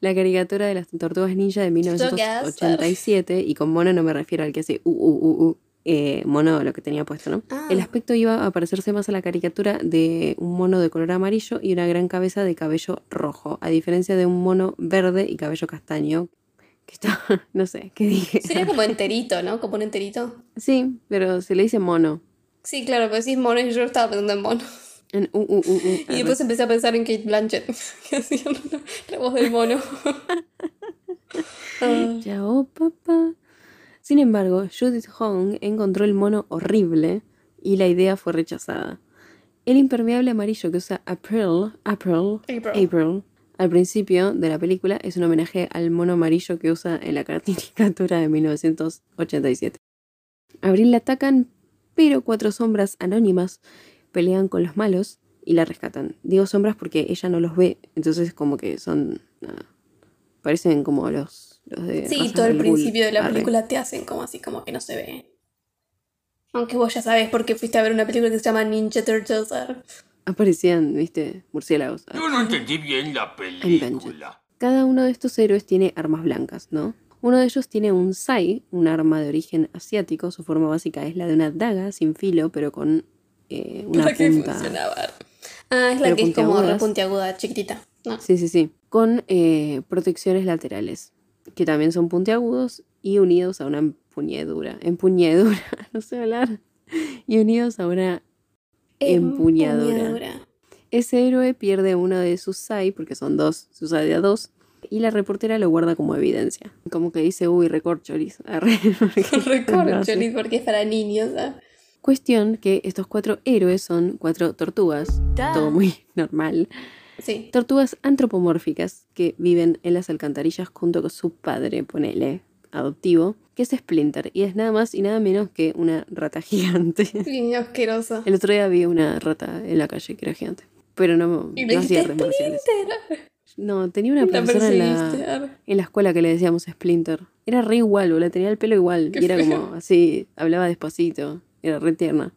[SPEAKER 2] La caricatura de las tortugas ninja de 1987, y con mono no me refiero al que hace uh, uh, uh, uh, eh, mono lo que tenía puesto, ¿no?
[SPEAKER 1] Ah.
[SPEAKER 2] El aspecto iba a parecerse más a la caricatura de un mono de color amarillo y una gran cabeza de cabello rojo, a diferencia de un mono verde y cabello castaño. Que está, [LAUGHS] no sé, ¿qué dije?
[SPEAKER 1] Sería como enterito, ¿no? Como un enterito.
[SPEAKER 2] Sí, pero se le dice mono.
[SPEAKER 1] Sí, claro, pero decís mono y yo estaba pensando en mono.
[SPEAKER 2] En uh, uh, uh,
[SPEAKER 1] Y después empecé a pensar en Kate Blanchett, [LAUGHS] que hacía la, la voz del mono. [LAUGHS]
[SPEAKER 2] Chao, papá. Sin embargo, Judith Hong encontró el mono horrible y la idea fue rechazada. El impermeable amarillo que usa April, April,
[SPEAKER 1] April.
[SPEAKER 2] April, al principio de la película es un homenaje al mono amarillo que usa en la [LAUGHS] caricatura de 1987. A Abril la atacan, pero cuatro sombras anónimas pelean con los malos y la rescatan. Digo sombras porque ella no los ve, entonces como que son... parecen como los, los de...
[SPEAKER 1] Sí, todo el principio de la
[SPEAKER 2] Arre.
[SPEAKER 1] película te hacen como así, como que no se ve. Aunque vos ya sabes porque fuiste a ver una película que se llama Ninja Turtles. arre.
[SPEAKER 2] Aparecían, viste, murciélagos.
[SPEAKER 3] Yo no entendí bien la película.
[SPEAKER 2] Cada uno de estos héroes tiene armas blancas, ¿no? Uno de ellos tiene un sai, un arma de origen asiático. Su forma básica es la de una daga sin filo, pero con eh, una [LAUGHS]
[SPEAKER 1] ¿Para
[SPEAKER 2] punta.
[SPEAKER 1] funcionaba? Ah, es la
[SPEAKER 2] Pero
[SPEAKER 1] que es como
[SPEAKER 2] puntiagudas.
[SPEAKER 1] puntiaguda, chiquitita. No.
[SPEAKER 2] Sí, sí, sí. Con eh, protecciones laterales, que también son puntiagudos y unidos a una empuñadura. Empuñadura, [LAUGHS] no sé hablar. Y unidos a una empuñadura.
[SPEAKER 1] Empuñadura.
[SPEAKER 2] Ese héroe pierde uno de sus sai, porque son dos, usa de a dos, y la reportera lo guarda como evidencia. Como que dice, uy, recorcholis. [LAUGHS] [LAUGHS]
[SPEAKER 1] Recorcholis porque es para niños. ¿ah?
[SPEAKER 2] Cuestión que estos cuatro héroes son cuatro tortugas, todo muy normal.
[SPEAKER 1] Sí.
[SPEAKER 2] Tortugas antropomórficas que viven en las alcantarillas junto con su padre, ponele, adoptivo, que es Splinter, y es nada más y nada menos que una rata [LAUGHS] gigante.
[SPEAKER 1] Niño asqueroso.
[SPEAKER 2] El otro día vi una rata en la calle que era gigante, pero no,
[SPEAKER 1] Y
[SPEAKER 2] no hacía.
[SPEAKER 1] Splinter.
[SPEAKER 2] No, tenía una
[SPEAKER 1] La
[SPEAKER 2] profesora en la, en la escuela que le decíamos Splinter. Era re igual, boludo, tenía el pelo igual.
[SPEAKER 1] Qué
[SPEAKER 2] y era
[SPEAKER 1] feo.
[SPEAKER 2] como así, hablaba despacito. Era re tierna.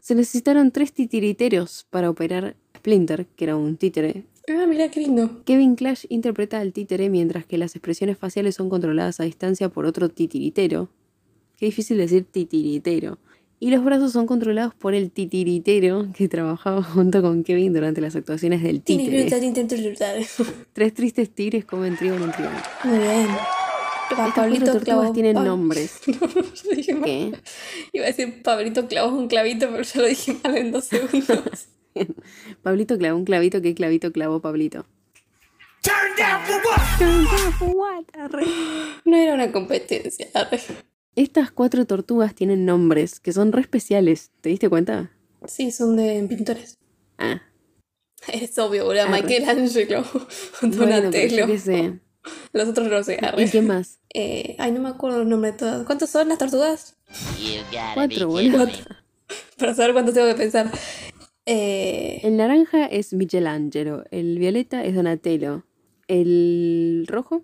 [SPEAKER 2] Se necesitaron tres titiriteros para operar Splinter, que era un títere.
[SPEAKER 1] Ah, mira qué lindo.
[SPEAKER 2] Kevin Clash interpreta al títere mientras que las expresiones faciales son controladas a distancia por otro titiritero. Qué difícil decir titiritero. Y los brazos son controlados por el titiritero que trabajaba junto con Kevin durante las actuaciones del títere. [LAUGHS] Tres tristes tigres comen trigo en un trigo.
[SPEAKER 1] Muy bien. Pa-
[SPEAKER 2] Estas cuatro tortugas tienen
[SPEAKER 1] Pab-
[SPEAKER 2] nombres. [LAUGHS]
[SPEAKER 1] Yo dije mal.
[SPEAKER 2] ¿Qué?
[SPEAKER 1] Iba a decir Pablito clavó un clavito, pero ya lo dije mal en dos segundos. [LAUGHS] [LAUGHS]
[SPEAKER 2] Pablito clavó un clavito. ¿Qué clavito clavó Pablito?
[SPEAKER 3] Turn down for what?
[SPEAKER 1] No era una competencia. arre.
[SPEAKER 2] Estas cuatro tortugas tienen nombres que son re especiales. ¿Te diste cuenta?
[SPEAKER 1] Sí, son de pintores.
[SPEAKER 2] Ah,
[SPEAKER 1] Es obvio, boludo. Michelangelo, Donatello. Los otros no sé. arre.
[SPEAKER 2] ¿Y qué más?
[SPEAKER 1] Eh, ay, no me acuerdo los nombres de todas. ¿Cuántos son las tortugas?
[SPEAKER 2] Cuatro, boludo. [LAUGHS]
[SPEAKER 1] Para saber cuántos tengo que pensar. Eh,
[SPEAKER 2] El naranja es Michelangelo. El violeta es Donatello. El rojo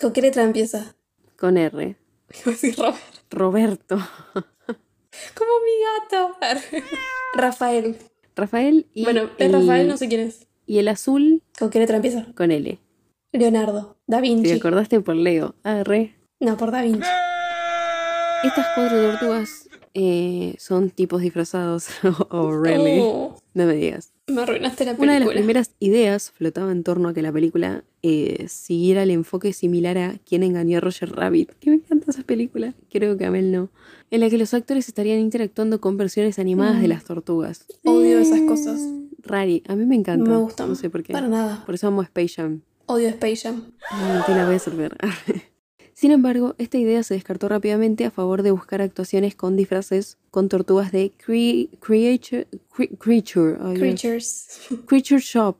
[SPEAKER 1] ¿Con qué letra empieza?
[SPEAKER 2] con R. [LAUGHS]
[SPEAKER 1] Robert.
[SPEAKER 2] Roberto.
[SPEAKER 1] Como mi gato. [LAUGHS] Rafael.
[SPEAKER 2] Rafael y.
[SPEAKER 1] bueno, es
[SPEAKER 2] el-
[SPEAKER 1] Rafael, no sé quién es.
[SPEAKER 2] Y el azul
[SPEAKER 1] ¿Con qué letra empieza?
[SPEAKER 2] con L.
[SPEAKER 1] Leonardo. Da
[SPEAKER 2] Te
[SPEAKER 1] Vinci.
[SPEAKER 2] acordaste por Leo. Ah, re.
[SPEAKER 1] No, por Da Vinci.
[SPEAKER 2] Estas cuatro tortugas eh, son tipos disfrazados. [LAUGHS] oh, really.
[SPEAKER 1] Oh,
[SPEAKER 2] No me digas.
[SPEAKER 1] me arruinaste la película.
[SPEAKER 2] Una de las primeras ideas flotaba en torno a que la película eh, siguiera el enfoque similar a Quién engañó a Roger Rabbit. Que me encanta esa película. Creo que a Mel no. En la que los actores estarían interactuando con versiones animadas de
[SPEAKER 1] Mm.
[SPEAKER 2] las tortugas.
[SPEAKER 1] Odio esas cosas.
[SPEAKER 2] Rari, a mí me encanta.
[SPEAKER 1] No me gustan.
[SPEAKER 2] No sé por qué.
[SPEAKER 1] Para nada.
[SPEAKER 2] Por eso amo Space Jam.
[SPEAKER 1] Odio Space Jam.
[SPEAKER 2] No te la voy a resolver. [LAUGHS] Sin embargo, esta idea se descartó rápidamente a favor de buscar actuaciones con disfraces con tortugas de cre- creature, cre- creature.
[SPEAKER 1] Creatures.
[SPEAKER 2] Creature Shop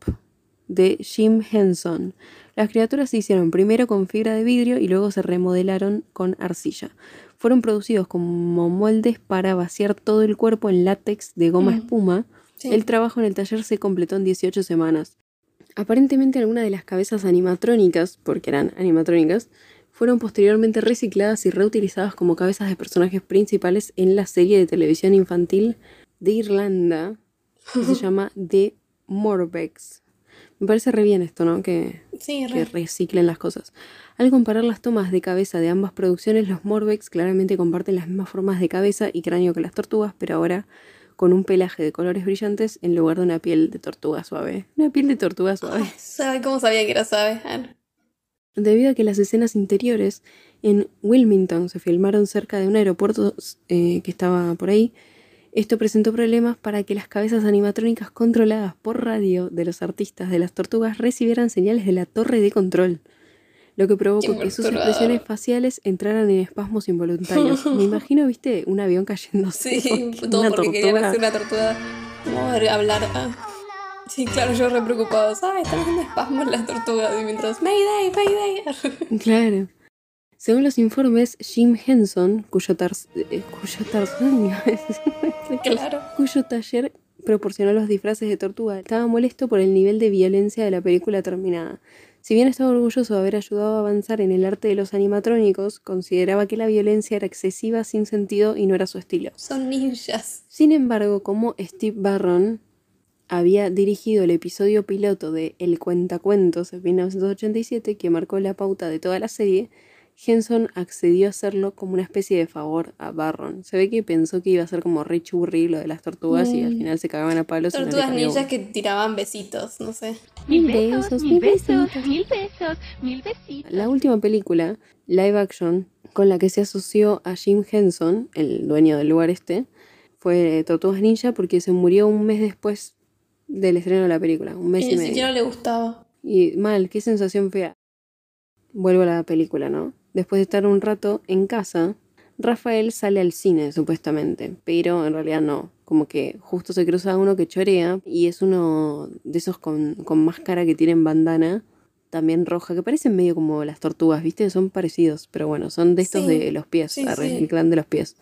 [SPEAKER 2] de Jim Henson. Las criaturas se hicieron primero con fibra de vidrio y luego se remodelaron con arcilla. Fueron producidos como moldes para vaciar todo el cuerpo en látex de goma
[SPEAKER 1] Mm.
[SPEAKER 2] espuma.
[SPEAKER 1] Sí.
[SPEAKER 2] El trabajo en el taller se completó en 18 semanas. Aparentemente algunas de las cabezas animatrónicas, porque eran animatrónicas, fueron posteriormente recicladas y reutilizadas como cabezas de personajes principales en la serie de televisión infantil de Irlanda que se [LAUGHS] llama The Morbex. Me parece re bien esto, ¿no? Que,
[SPEAKER 1] Sí,
[SPEAKER 2] que
[SPEAKER 1] re.
[SPEAKER 2] reciclen las cosas. Al comparar las tomas de cabeza de ambas producciones, los Morbex claramente comparten las mismas formas de cabeza y cráneo que las tortugas, pero ahora con un pelaje de colores brillantes en lugar de una piel de tortuga suave. Una piel de tortuga suave. [LAUGHS]
[SPEAKER 1] ¿Sabe cómo sabía que era sabe?
[SPEAKER 2] Debido a que las escenas interiores en Wilmington se filmaron cerca de un aeropuerto eh, que estaba por ahí, esto presentó problemas para que las cabezas animatrónicas controladas por radio de los artistas de las tortugas recibieran señales de la torre de control, lo que provocó que sus expresiones faciales entraran en espasmos involuntarios. [LAUGHS] Me imagino, viste, un avión cayéndose.
[SPEAKER 1] Sí, [LAUGHS] todo
[SPEAKER 2] una
[SPEAKER 1] porque querían
[SPEAKER 2] tortuga-
[SPEAKER 1] hacer una tortuga. No, hablar. ah. Sí, claro, yo re preocupados. Ay, están haciendo espasmos las tortugas. Y mientras, Mayday, Mayday. [LAUGHS]
[SPEAKER 2] Claro. Según los informes, Jim Henson, cuyo, tar eh, cuyo, [LAUGHS]
[SPEAKER 1] claro.
[SPEAKER 2] cuyo taller proporcionó los disfraces de tortuga, estaba molesto por el nivel de violencia de la película terminada. Si bien estaba orgulloso de haber ayudado a avanzar en el arte de los animatrónicos, consideraba que la violencia era excesiva, sin sentido y no era su estilo.
[SPEAKER 1] Son ninjas.
[SPEAKER 2] Sin embargo, como Steve Barron había dirigido el episodio piloto de El Cuentacuentos en 1987, que marcó la pauta de toda la serie, Henson accedió a hacerlo como una especie de favor a Barron. Se ve que pensó que iba a ser como re churri lo de las tortugas y al
[SPEAKER 1] Mm.
[SPEAKER 2] final se cagaban a palos. no
[SPEAKER 1] Tortugas
[SPEAKER 2] cabía
[SPEAKER 1] ninjas que tiraban besitos, no sé.
[SPEAKER 2] Mil besos, mil besitos.
[SPEAKER 4] mil besos, mil besitos.
[SPEAKER 2] La última película, live action, con la que se asoció a Jim Henson, el dueño del lugar este, fue Tortugas Ninja porque se murió un mes después del estreno de la película, un mes
[SPEAKER 1] Y
[SPEAKER 2] y,
[SPEAKER 1] ni
[SPEAKER 2] medio.
[SPEAKER 1] siquiera le gustaba.
[SPEAKER 2] Y mal, qué sensación fea. Vuelvo a la película, ¿no? Después de estar un rato en casa, Rafael sale al cine, supuestamente, pero en realidad no. Como que justo se cruza uno que chorea y es uno de esos con, con máscara que tienen bandana, también roja, que parecen medio como las tortugas, ¿viste? Son parecidos, pero bueno, son de estos
[SPEAKER 1] Sí,
[SPEAKER 2] de los pies,
[SPEAKER 1] sí,
[SPEAKER 2] arre,
[SPEAKER 1] sí.
[SPEAKER 2] el clan de los pies.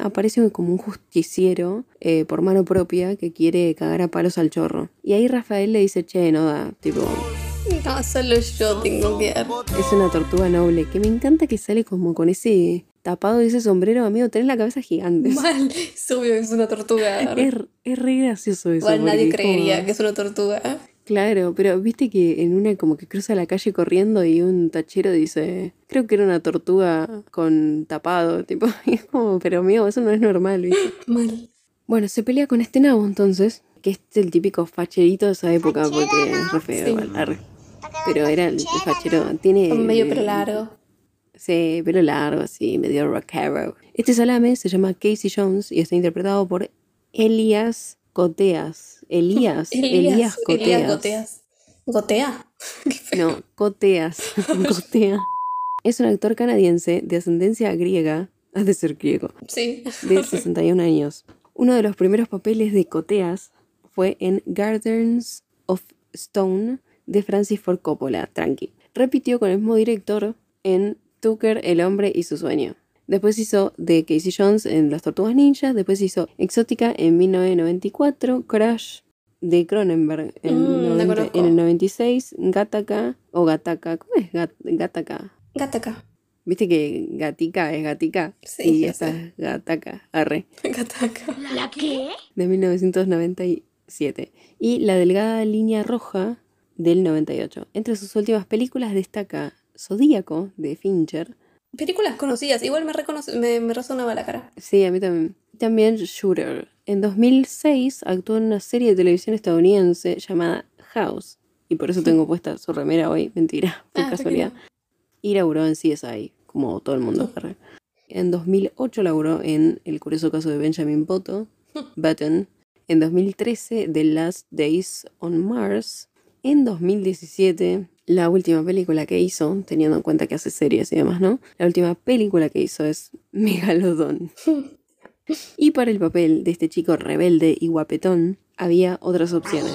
[SPEAKER 2] Aparece como un justiciero eh, por mano propia que quiere cagar a palos al chorro. Y ahí Rafael le dice, che, no da, tipo,
[SPEAKER 1] No, solo yo tengo que dar.
[SPEAKER 2] es una tortuga noble, que me encanta que sale como con ese tapado y ese sombrero, amigo, tenés la cabeza gigante. [LAUGHS]
[SPEAKER 1] Mal, es obvio que es una tortuga.
[SPEAKER 2] Es, es re gracioso eso.
[SPEAKER 1] Igual nadie
[SPEAKER 2] como-
[SPEAKER 1] creería que es una tortuga.
[SPEAKER 2] Claro, pero viste que en una como que cruza la calle corriendo y un tachero dice, creo que era una tortuga con tapado, tipo, [LAUGHS] y es como, pero amigo, eso no es normal, ¿viste? [LAUGHS]
[SPEAKER 1] Mal.
[SPEAKER 2] Bueno, se pelea con este nabo entonces, que es el típico facherito de esa época, porque es re feo,
[SPEAKER 1] Sí.
[SPEAKER 2] Pero era el, el fachero, tiene...
[SPEAKER 1] Con medio pelo largo.
[SPEAKER 2] Sí, pelo largo, así, medio rockero. Este salame se llama Casey Jones y está interpretado por Elias Coteas. Elías, Elías, Coteas.
[SPEAKER 1] Elías Goteas. ¿Gotea? [LAUGHS]
[SPEAKER 2] No, Coteas. [LAUGHS] Cotea. Es un actor canadiense de ascendencia griega, [LAUGHS] ha de ser griego,
[SPEAKER 1] Sí.
[SPEAKER 2] de 61 años. Uno de los primeros papeles de Coteas fue en Gardens of Stone de Francis Ford Coppola, tranqui. Repitió con el mismo director en Tucker, el hombre y su sueño. Después hizo de Casey Jones en Las Tortugas Ninjas, después hizo Exótica en 1994, Crash de Cronenberg en,
[SPEAKER 1] Mm, la
[SPEAKER 2] 90
[SPEAKER 1] conozco.
[SPEAKER 2] en el 96, Gattaca o Gataca, ¿cómo es Gat- Gattaca?
[SPEAKER 1] Gataca.
[SPEAKER 2] Viste que Gatica es Gatica
[SPEAKER 1] Sí,
[SPEAKER 2] y
[SPEAKER 1] sé.
[SPEAKER 2] es Gataca, arre [LAUGHS]
[SPEAKER 1] Gataca.
[SPEAKER 4] ¿La qué?
[SPEAKER 2] de 1997 y La delgada línea roja del 98. Entre sus últimas películas destaca Zodíaco de Fincher.
[SPEAKER 1] Películas conocidas. Igual me, reconoce, me, me resonaba la cara.
[SPEAKER 2] Sí, a mí también. También Shooter. En 2006 actuó en una serie de televisión estadounidense llamada House. Y por eso tengo puesta su remera hoy. Mentira, por
[SPEAKER 1] Ah,
[SPEAKER 2] casualidad. Y laburó en CSI, como todo el mundo. arre. En 2008 laburó en El curioso caso de Benjamin Button. Button. En 2013, The Last Days on Mars. En 2017, la última película que hizo, teniendo en cuenta que hace series y demás, ¿no? La última película que hizo es [LAUGHS] Megalodon. Y para el papel de este chico rebelde y guapetón, había otras opciones.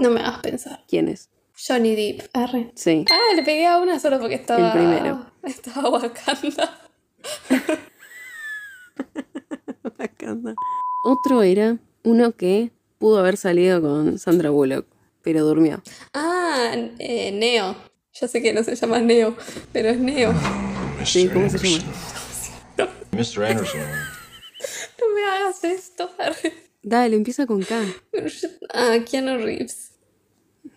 [SPEAKER 1] No me hagas pensar.
[SPEAKER 2] ¿Quiénes?
[SPEAKER 1] Johnny Depp. Arre.
[SPEAKER 2] Sí.
[SPEAKER 1] Ah, le pegué a una solo porque estaba.
[SPEAKER 2] El primero.
[SPEAKER 1] Estaba Wakanda. [LAUGHS]
[SPEAKER 2] Otro era uno que pudo haber salido con Sandra Bullock, pero durmió.
[SPEAKER 1] Ah, eh, Neo. Ya sé que no se llama Neo, pero es Neo.
[SPEAKER 2] Sí, ¿cómo se llama?
[SPEAKER 7] Mr. Anderson. [LAUGHS]
[SPEAKER 1] No me hagas esto.
[SPEAKER 2] Dale, empieza con K.
[SPEAKER 1] Ah, Keanu Reeves.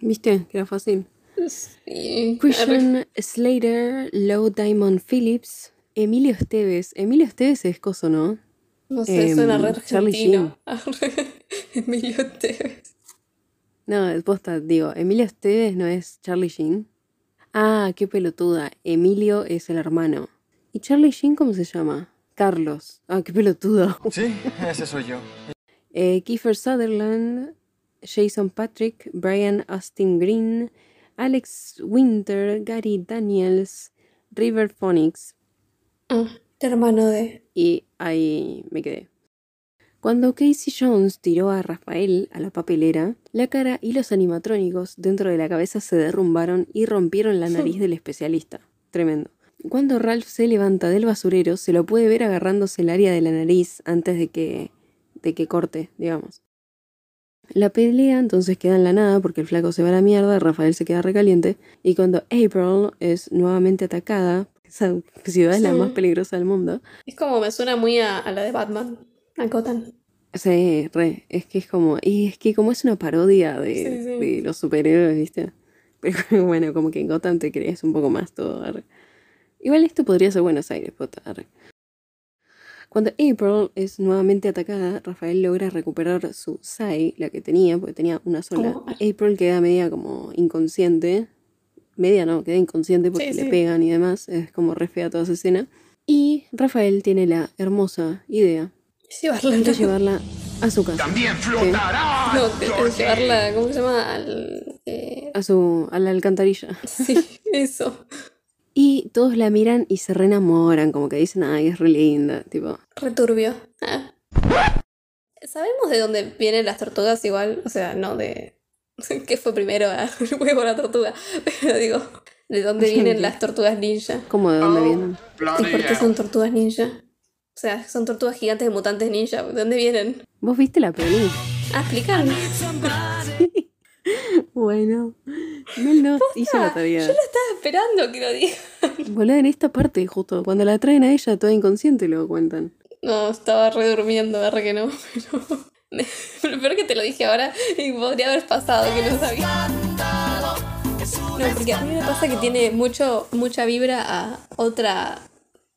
[SPEAKER 2] ¿Viste? Que era fácil.
[SPEAKER 1] Sí. Arre.
[SPEAKER 2] Christian Slater, Low Diamond Phillips, Emilio Esteves. Emilio Esteves es coso, ¿no?
[SPEAKER 1] No sé,
[SPEAKER 2] Em,
[SPEAKER 1] suena re
[SPEAKER 2] Charlie
[SPEAKER 1] argentino. Arre. [LAUGHS] Emilio Tevez.
[SPEAKER 2] No, es posta, digo, Emilio Esteves no es Charlie Sheen. Ah, qué pelotuda. Emilio es el hermano. ¿Y Charlie Sheen cómo se llama? Carlos. Ah, qué pelotudo. [LAUGHS]
[SPEAKER 9] Sí, ese soy yo.
[SPEAKER 2] Eh, Kiefer Sutherland, Jason Patrick, Brian Austin Green, Alex Winter, Gary Daniels, River Phoenix.
[SPEAKER 1] Ah, hermano de.
[SPEAKER 2] Y ahí me quedé. Cuando Casey Jones tiró a Rafael a la papelera, la cara y los animatrónicos dentro de la cabeza se derrumbaron y rompieron la nariz [LAUGHS] del especialista. Tremendo. Cuando Ralph se levanta del basurero, se lo puede ver agarrándose el área de la nariz antes de que, de que corte, digamos. La pelea entonces queda en la nada porque el flaco se va a la mierda, Rafael se queda recaliente y cuando April es nuevamente atacada, [LAUGHS] esa ciudad es la más peligrosa del mundo,
[SPEAKER 1] Es como me suena muy a, a la de Batman, a Gotham.
[SPEAKER 2] Sí, re, es que es como, y es que como es una parodia de,
[SPEAKER 1] Sí, sí.
[SPEAKER 2] de los superhéroes, ¿viste? [LAUGHS] Pero bueno, como que en Gotham te crees un poco más todo, arre. Igual esto podría ser Buenos Aires, puta, arre. Cuando April es nuevamente atacada, Rafael logra recuperar su Sai, la que tenía, porque tenía una sola.
[SPEAKER 1] Oh.
[SPEAKER 2] April queda media como inconsciente. Media no, queda inconsciente porque
[SPEAKER 1] Sí,
[SPEAKER 2] le pegan y demás. Es como re fea toda esa escena. Y Rafael tiene la hermosa idea
[SPEAKER 1] Llevarla,
[SPEAKER 2] llevarla a su casa.
[SPEAKER 3] También flotará.
[SPEAKER 1] no, de- de llevarla, ¿cómo se llama? Al, eh,
[SPEAKER 2] A su, a la alcantarilla.
[SPEAKER 1] sí, [LAUGHS] eso.
[SPEAKER 2] Y todos la miran y se reenamoran, como que dicen, ay, es re linda. Tipo,
[SPEAKER 1] Returbio. Ah. ¿Sabemos de dónde vienen las tortugas igual? O sea, no de... [LAUGHS] ¿Qué fue primero? ah, [LAUGHS] El huevo la tortuga. Pero digo, ¿de dónde vienen las tortugas ninja?
[SPEAKER 2] ¿cómo de dónde vienen?
[SPEAKER 1] ¿Y por qué son tortugas ninja? O sea, son tortugas gigantes de mutantes ninja. ¿De dónde vienen?
[SPEAKER 2] ¿Vos viste la peli?
[SPEAKER 1] Ah, explícame. [LAUGHS]
[SPEAKER 2] Bueno, Mel no hizo la tarea.
[SPEAKER 1] Estaba esperando que lo diga.
[SPEAKER 2] Boludo, en esta parte, justo, cuando la traen a ella toda inconsciente, lo cuentan.
[SPEAKER 1] No, estaba re durmiendo, verdad que no. Pero... Lo peor que te lo dije ahora y podría haber pasado que no sabía. No, porque a mí me pasa que tiene mucho, mucha vibra a otra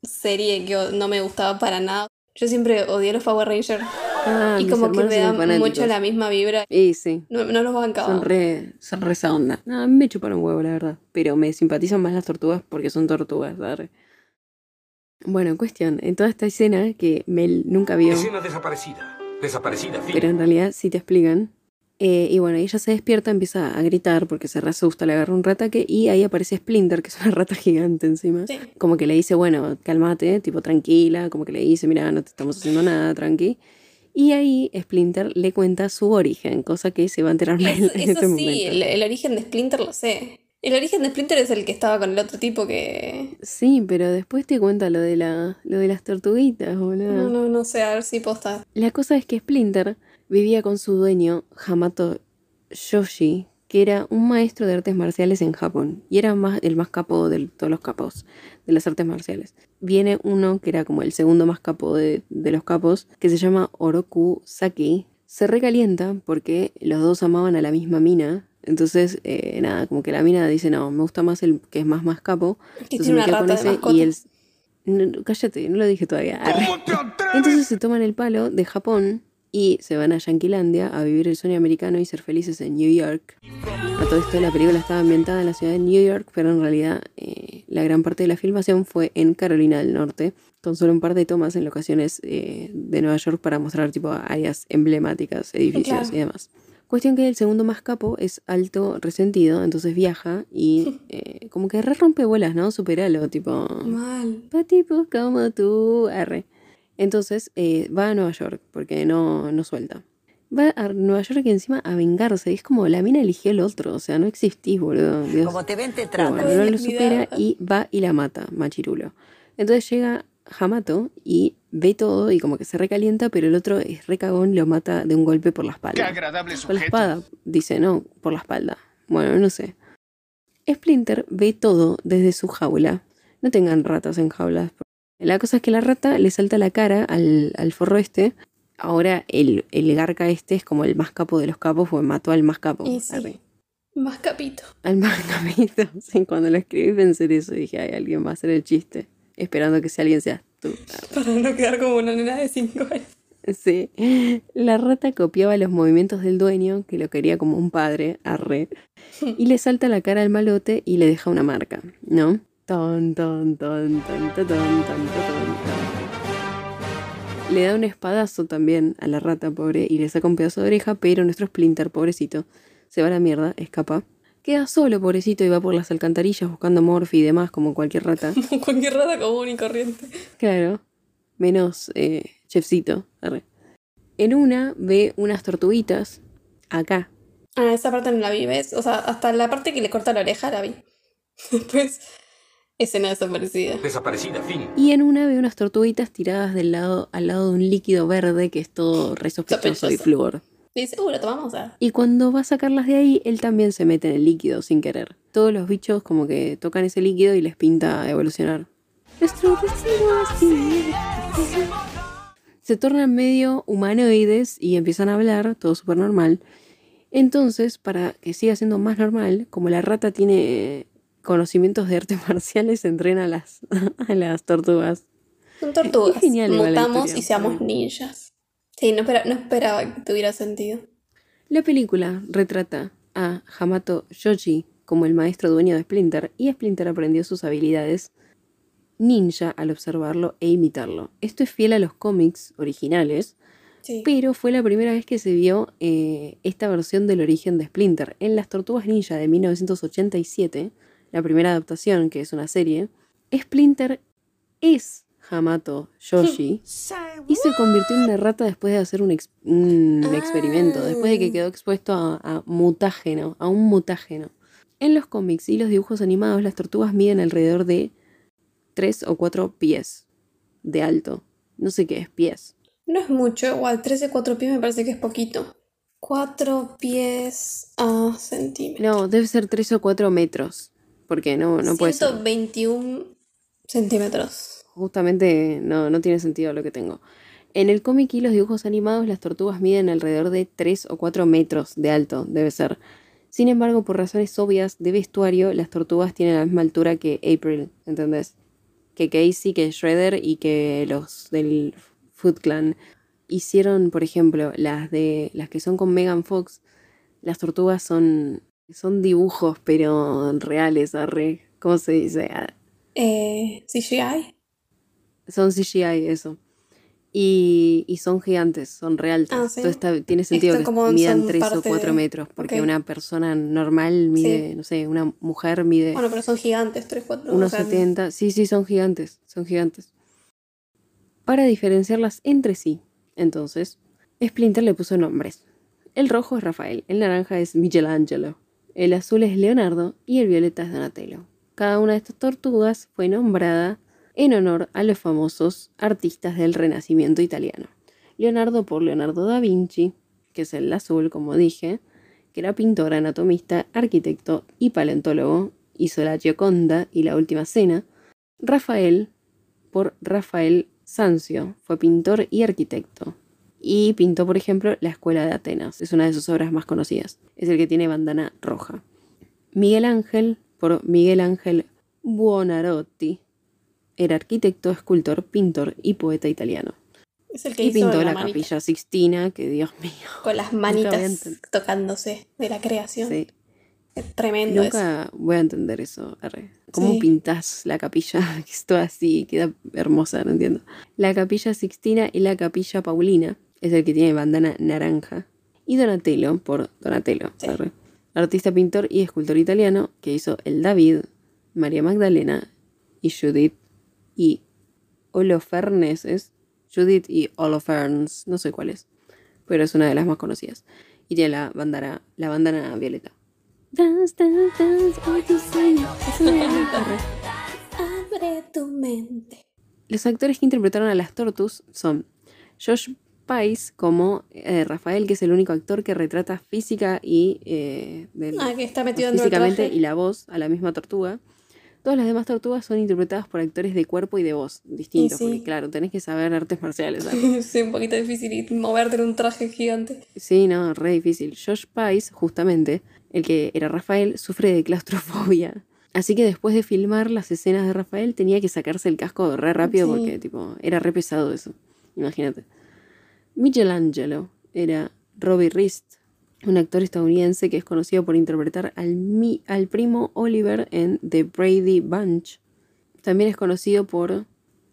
[SPEAKER 1] serie que no me gustaba para nada. Yo siempre odié los Power Rangers
[SPEAKER 2] Ah,
[SPEAKER 1] y como que me
[SPEAKER 2] son
[SPEAKER 1] da
[SPEAKER 2] fanáticos.
[SPEAKER 1] mucho la misma vibra.
[SPEAKER 2] Y sí,
[SPEAKER 1] No, no los bancaba.
[SPEAKER 2] son re, son re esa onda. No, me chuparon huevo, la verdad. Pero me simpatizan más las tortugas porque son tortugas, ¿sabes? Bueno, cuestión, en toda esta escena que Mel nunca vio,
[SPEAKER 3] Escena desaparecida. Desaparecida, fin.
[SPEAKER 2] pero en realidad sí te explican. Eh, y bueno, ella se despierta, empieza a gritar porque se re asusta, le agarra un rataque y ahí aparece Splinter, que es una [LAUGHS] rata gigante encima.
[SPEAKER 1] Sí.
[SPEAKER 2] Como que le dice, bueno, cálmate, tipo tranquila, como que le dice, mira, no te estamos haciendo nada, tranqui. Y ahí Splinter le cuenta su origen, cosa que se va a enterar
[SPEAKER 1] Eso, [LAUGHS]
[SPEAKER 2] en
[SPEAKER 1] eso
[SPEAKER 2] este
[SPEAKER 1] sí,
[SPEAKER 2] momento.
[SPEAKER 1] el, el origen de Splinter lo sé. El origen de Splinter es el que estaba con el otro tipo que...
[SPEAKER 2] Sí, pero después te cuenta lo de, la, lo de las tortuguitas, boludo.
[SPEAKER 1] No, no, no sé, a ver si posta.
[SPEAKER 2] La cosa es que Splinter vivía con su dueño, Hamato Yoshi, que era un maestro de artes marciales en Japón. Y era más, el más capo de todos los capos de las artes marciales. Viene uno que era como el segundo más capo de, de los capos, que se llama Oroku Saki. Se recalienta porque los dos amaban a la misma mina. Entonces, eh, nada, como que la mina dice, no, me gusta más el que es más más capo.
[SPEAKER 1] Que
[SPEAKER 2] Entonces
[SPEAKER 1] tiene
[SPEAKER 2] me
[SPEAKER 1] una
[SPEAKER 2] quedo con ese y él... No, cállate, no lo dije todavía. Entonces se toman el palo de Japón y se van a Yanquilandia a vivir el sueño americano y ser felices en New York. A todo esto la película estaba ambientada en la ciudad de New York, pero en realidad eh, la gran parte de la filmación fue en Carolina del Norte, con solo un par de tomas en locaciones eh, de Nueva York para mostrar tipo áreas emblemáticas, edificios
[SPEAKER 1] Claro.
[SPEAKER 2] y demás. Cuestión que el segundo más capo es alto resentido, entonces viaja y [LAUGHS] eh, como que re rompe bolas, ¿no? Superalo, tipo...
[SPEAKER 1] Mal.
[SPEAKER 2] Pa' tipos como tú, R. Entonces eh, va a Nueva York porque no, no suelta. Va a Nueva York y encima a vengarse. Es como la mina eligió el otro. O sea, no existís, boludo. Dios.
[SPEAKER 8] Como te ven, te tratan.
[SPEAKER 2] bueno, no lo supera y va y la mata, Machirulo. Entonces llega Hamato y ve todo y como que se recalienta, pero el otro es recagón, lo mata de un golpe por la
[SPEAKER 3] Qué
[SPEAKER 2] espalda.
[SPEAKER 3] agradable
[SPEAKER 2] Con la
[SPEAKER 3] sujeto.
[SPEAKER 2] espada, dice, no, por la espalda. Bueno, no sé. Splinter ve todo desde su jaula. No tengan ratas en jaulas. La cosa es que la rata le salta la cara al, al forro este. Ahora el, el garca este es como el más capo de los capos, porque mató al más capo.
[SPEAKER 1] Y sí. Más capito.
[SPEAKER 2] Al más [LAUGHS] capito. Sí, cuando lo escribí pensé en eso. Dije, ay, alguien va a hacer el chiste. Esperando que si alguien seas tú. [LAUGHS]
[SPEAKER 1] Para no quedar como una nena de 5 años.
[SPEAKER 2] Sí. La rata copiaba los movimientos del dueño, que lo quería como un padre, arre, [LAUGHS] y le salta la cara al malote y le deja una marca, ¿no? Ton, ton, ton, ton, ton, ton, ton, ton, le da un espadazo también a la rata pobre y le saca un pedazo de oreja, pero nuestro Splinter, pobrecito, se va a la mierda, escapa. Queda solo, pobrecito, y va por las alcantarillas buscando Morphy y demás, como cualquier rata. [LAUGHS]
[SPEAKER 1] Como cualquier rata común y corriente.
[SPEAKER 2] Claro. Menos eh, chefcito. Arre. En una ve unas tortuguitas acá.
[SPEAKER 1] Ah, esa parte no la vi, ¿ves? O sea, hasta la parte que le corta la oreja la vi. [LAUGHS] Después escena desaparecida.
[SPEAKER 3] Desaparecida, fin.
[SPEAKER 2] Y en una ve unas tortuguitas tiradas del lado, al lado de un líquido verde que es todo re sospechoso y flúor.
[SPEAKER 1] Y dice, uh, lo tomamos a.
[SPEAKER 2] Y cuando va a sacarlas de ahí, él también se mete en el líquido sin querer. Todos los bichos como que tocan ese líquido y les pinta evolucionar. Nuestro destino. Se tornan medio humanoides y empiezan a hablar, todo súper normal. Entonces, para que siga siendo más normal, como la rata tiene conocimientos de artes [LAUGHS] marciales, entrena a las, a las tortugas.
[SPEAKER 1] Son tortugas.
[SPEAKER 2] Es genial
[SPEAKER 1] Mutamos
[SPEAKER 2] historia.
[SPEAKER 1] y seamos ninjas. Sí, no, espera- no esperaba que tuviera sentido.
[SPEAKER 2] La película retrata a Hamato Shoji como el maestro dueño de Splinter y Splinter aprendió sus habilidades ninja al observarlo e imitarlo. Esto es fiel a los cómics originales,
[SPEAKER 1] Sí.
[SPEAKER 2] pero fue la primera vez que se vio eh, esta versión del origen de Splinter. En Las Tortugas Ninja de 1987, la primera adaptación, que es una serie, Splinter es Hamato Shoji [LAUGHS] y se convirtió en una rata después de hacer un, ex- un
[SPEAKER 1] Ah.
[SPEAKER 2] experimento, después de que quedó expuesto a, a mutágeno, a un mutágeno. En los cómics y los dibujos animados, las tortugas miden alrededor de 3 o 4 pies de alto. No sé qué es pies.
[SPEAKER 1] No es mucho, igual 13, 4 pies me parece que es poquito. 4 pies a centímetros.
[SPEAKER 2] No, debe ser 3 o 4 metros. Porque no, no puede ser.
[SPEAKER 1] 121 centímetros.
[SPEAKER 2] Justamente no, no tiene sentido lo que tengo. En el cómic y los dibujos animados, las tortugas miden alrededor de 3 o 4 metros de alto, debe ser. Sin embargo, por razones obvias de vestuario, las tortugas tienen la misma altura que April, ¿entendés? Que Casey, que Shredder y que los del Foot Clan. Hicieron, por ejemplo, las de las que son con Megan Fox, las tortugas son, son dibujos, pero reales, arre. ¿Cómo se dice? Ah,
[SPEAKER 1] Eh, CGI.
[SPEAKER 2] Son CGI, eso. Y, y son gigantes, son realtas.
[SPEAKER 1] Ah, sí.
[SPEAKER 2] Está- tiene sentido
[SPEAKER 1] Esto
[SPEAKER 2] que midan
[SPEAKER 1] son
[SPEAKER 2] 3 o
[SPEAKER 1] parte
[SPEAKER 2] 4
[SPEAKER 1] de-
[SPEAKER 2] metros, porque una persona normal mide,
[SPEAKER 1] Sí.
[SPEAKER 2] no sé, una mujer mide
[SPEAKER 1] Bueno, pero son gigantes, 3, 4.
[SPEAKER 2] unos 70. Sí, sí, son gigantes, son gigantes. Para diferenciarlas entre sí, entonces, Splinter le puso nombres. El rojo es Rafael, el naranja es Michelangelo, el azul es Leonardo y el violeta es Donatello. Cada una de estas tortugas fue nombrada en honor a los famosos artistas del Renacimiento italiano. Leonardo por Leonardo da Vinci, que es el azul, como dije, que era pintor, anatomista, arquitecto y paleontólogo, hizo la Gioconda y la Última Cena. Rafael por Rafael Sanzio, fue pintor y arquitecto. Y pintó, por ejemplo, la Escuela de Atenas, es una de sus obras más conocidas. Es el que tiene bandana roja. Miguel Ángel por Miguel Ángel Buonarroti, era arquitecto, escultor, pintor y poeta italiano.
[SPEAKER 1] Es el que
[SPEAKER 2] Y
[SPEAKER 1] hizo
[SPEAKER 2] pintó
[SPEAKER 1] la
[SPEAKER 2] capilla Sixtina, que Dios mío.
[SPEAKER 1] Con las [LAUGHS] manitas tocándose de la creación.
[SPEAKER 2] Sí.
[SPEAKER 1] Es tremendo eso.
[SPEAKER 2] Nunca voy a entender eso. arre. ¿Cómo
[SPEAKER 1] Sí.
[SPEAKER 2] pintas la capilla? [LAUGHS] Que es toda así, queda hermosa, no entiendo. La capilla Sixtina y la capilla Paulina es el que tiene bandana naranja. Y Donatello, por Donatello,
[SPEAKER 1] Sí.
[SPEAKER 2] artista, pintor y escultor italiano que hizo el David, María Magdalena y Judith y Holofernes. ¿es? Judith y Holofernes, no sé cuál es, pero es una de las más conocidas. Y tiene la bandana, la bandana violeta. Dance, dance, dance.
[SPEAKER 1] Abre tu mente.
[SPEAKER 2] Los actores que interpretaron a las Tortus son Josh Pais como eh, Rafael, que es el único actor que retrata física y eh, del-
[SPEAKER 1] Ah, que está metido dentro del
[SPEAKER 2] físicamente y la voz a la misma tortuga. Todas las demás tortugas son interpretadas por actores de cuerpo y de voz distintos,
[SPEAKER 1] sí.
[SPEAKER 2] porque claro, tenés que saber artes marciales. [LAUGHS]
[SPEAKER 1] sí, un poquito difícil y moverte en un traje gigante.
[SPEAKER 2] Sí, no, re difícil. Josh Pais, justamente, el que era Rafael, sufre de claustrofobia. Así que después de filmar las escenas de Rafael tenía que sacarse el casco re rápido
[SPEAKER 1] Sí.
[SPEAKER 2] porque tipo era re pesado eso. Imagínate. Michelangelo era Robbie Rist, un actor estadounidense que es conocido por interpretar al, mi- al primo Oliver en The Brady Bunch. También es conocido por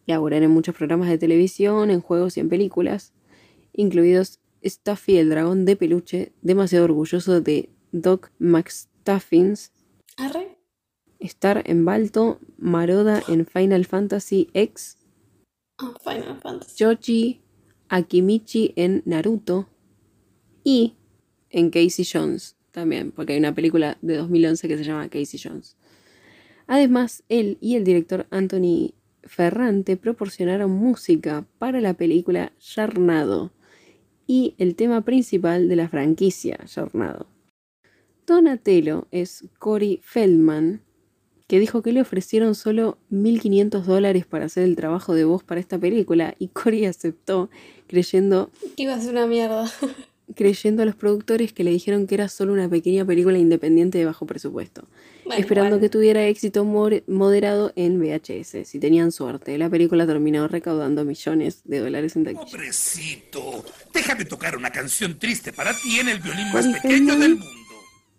[SPEAKER 2] laborar en muchos programas de televisión, en juegos y en películas, incluidos Stuffy el dragón de peluche, demasiado orgulloso de Doc McStuffins,
[SPEAKER 1] Arre.
[SPEAKER 2] Star en Balto, Maroda en Final Fantasy X,
[SPEAKER 1] Ah, Final Fantasy.
[SPEAKER 2] Yoshi Akimichi en Naruto y en Casey Jones también, porque hay una película de 2011 que se llama Casey Jones. Además, él y el director Anthony Ferrante proporcionaron música para la película Yarnado y el tema principal de la franquicia Yarnado. Donatello es Cory Feldman, que dijo que le ofrecieron solo 1.500 dólares para hacer el trabajo de voz para esta película y Cory aceptó creyendo,
[SPEAKER 1] Que iba a ser una mierda. [LAUGHS]
[SPEAKER 2] creyendo a los productores que le dijeron que era solo una pequeña película independiente de bajo presupuesto,
[SPEAKER 1] Bueno,
[SPEAKER 2] esperando
[SPEAKER 1] igual.
[SPEAKER 2] que tuviera éxito moderado en VHS. Si tenían suerte, la película terminó recaudando millones de dólares en taquilla.
[SPEAKER 6] Pobrecito. Déjame tocar una canción triste para ti en el violín más pequeño del mundo.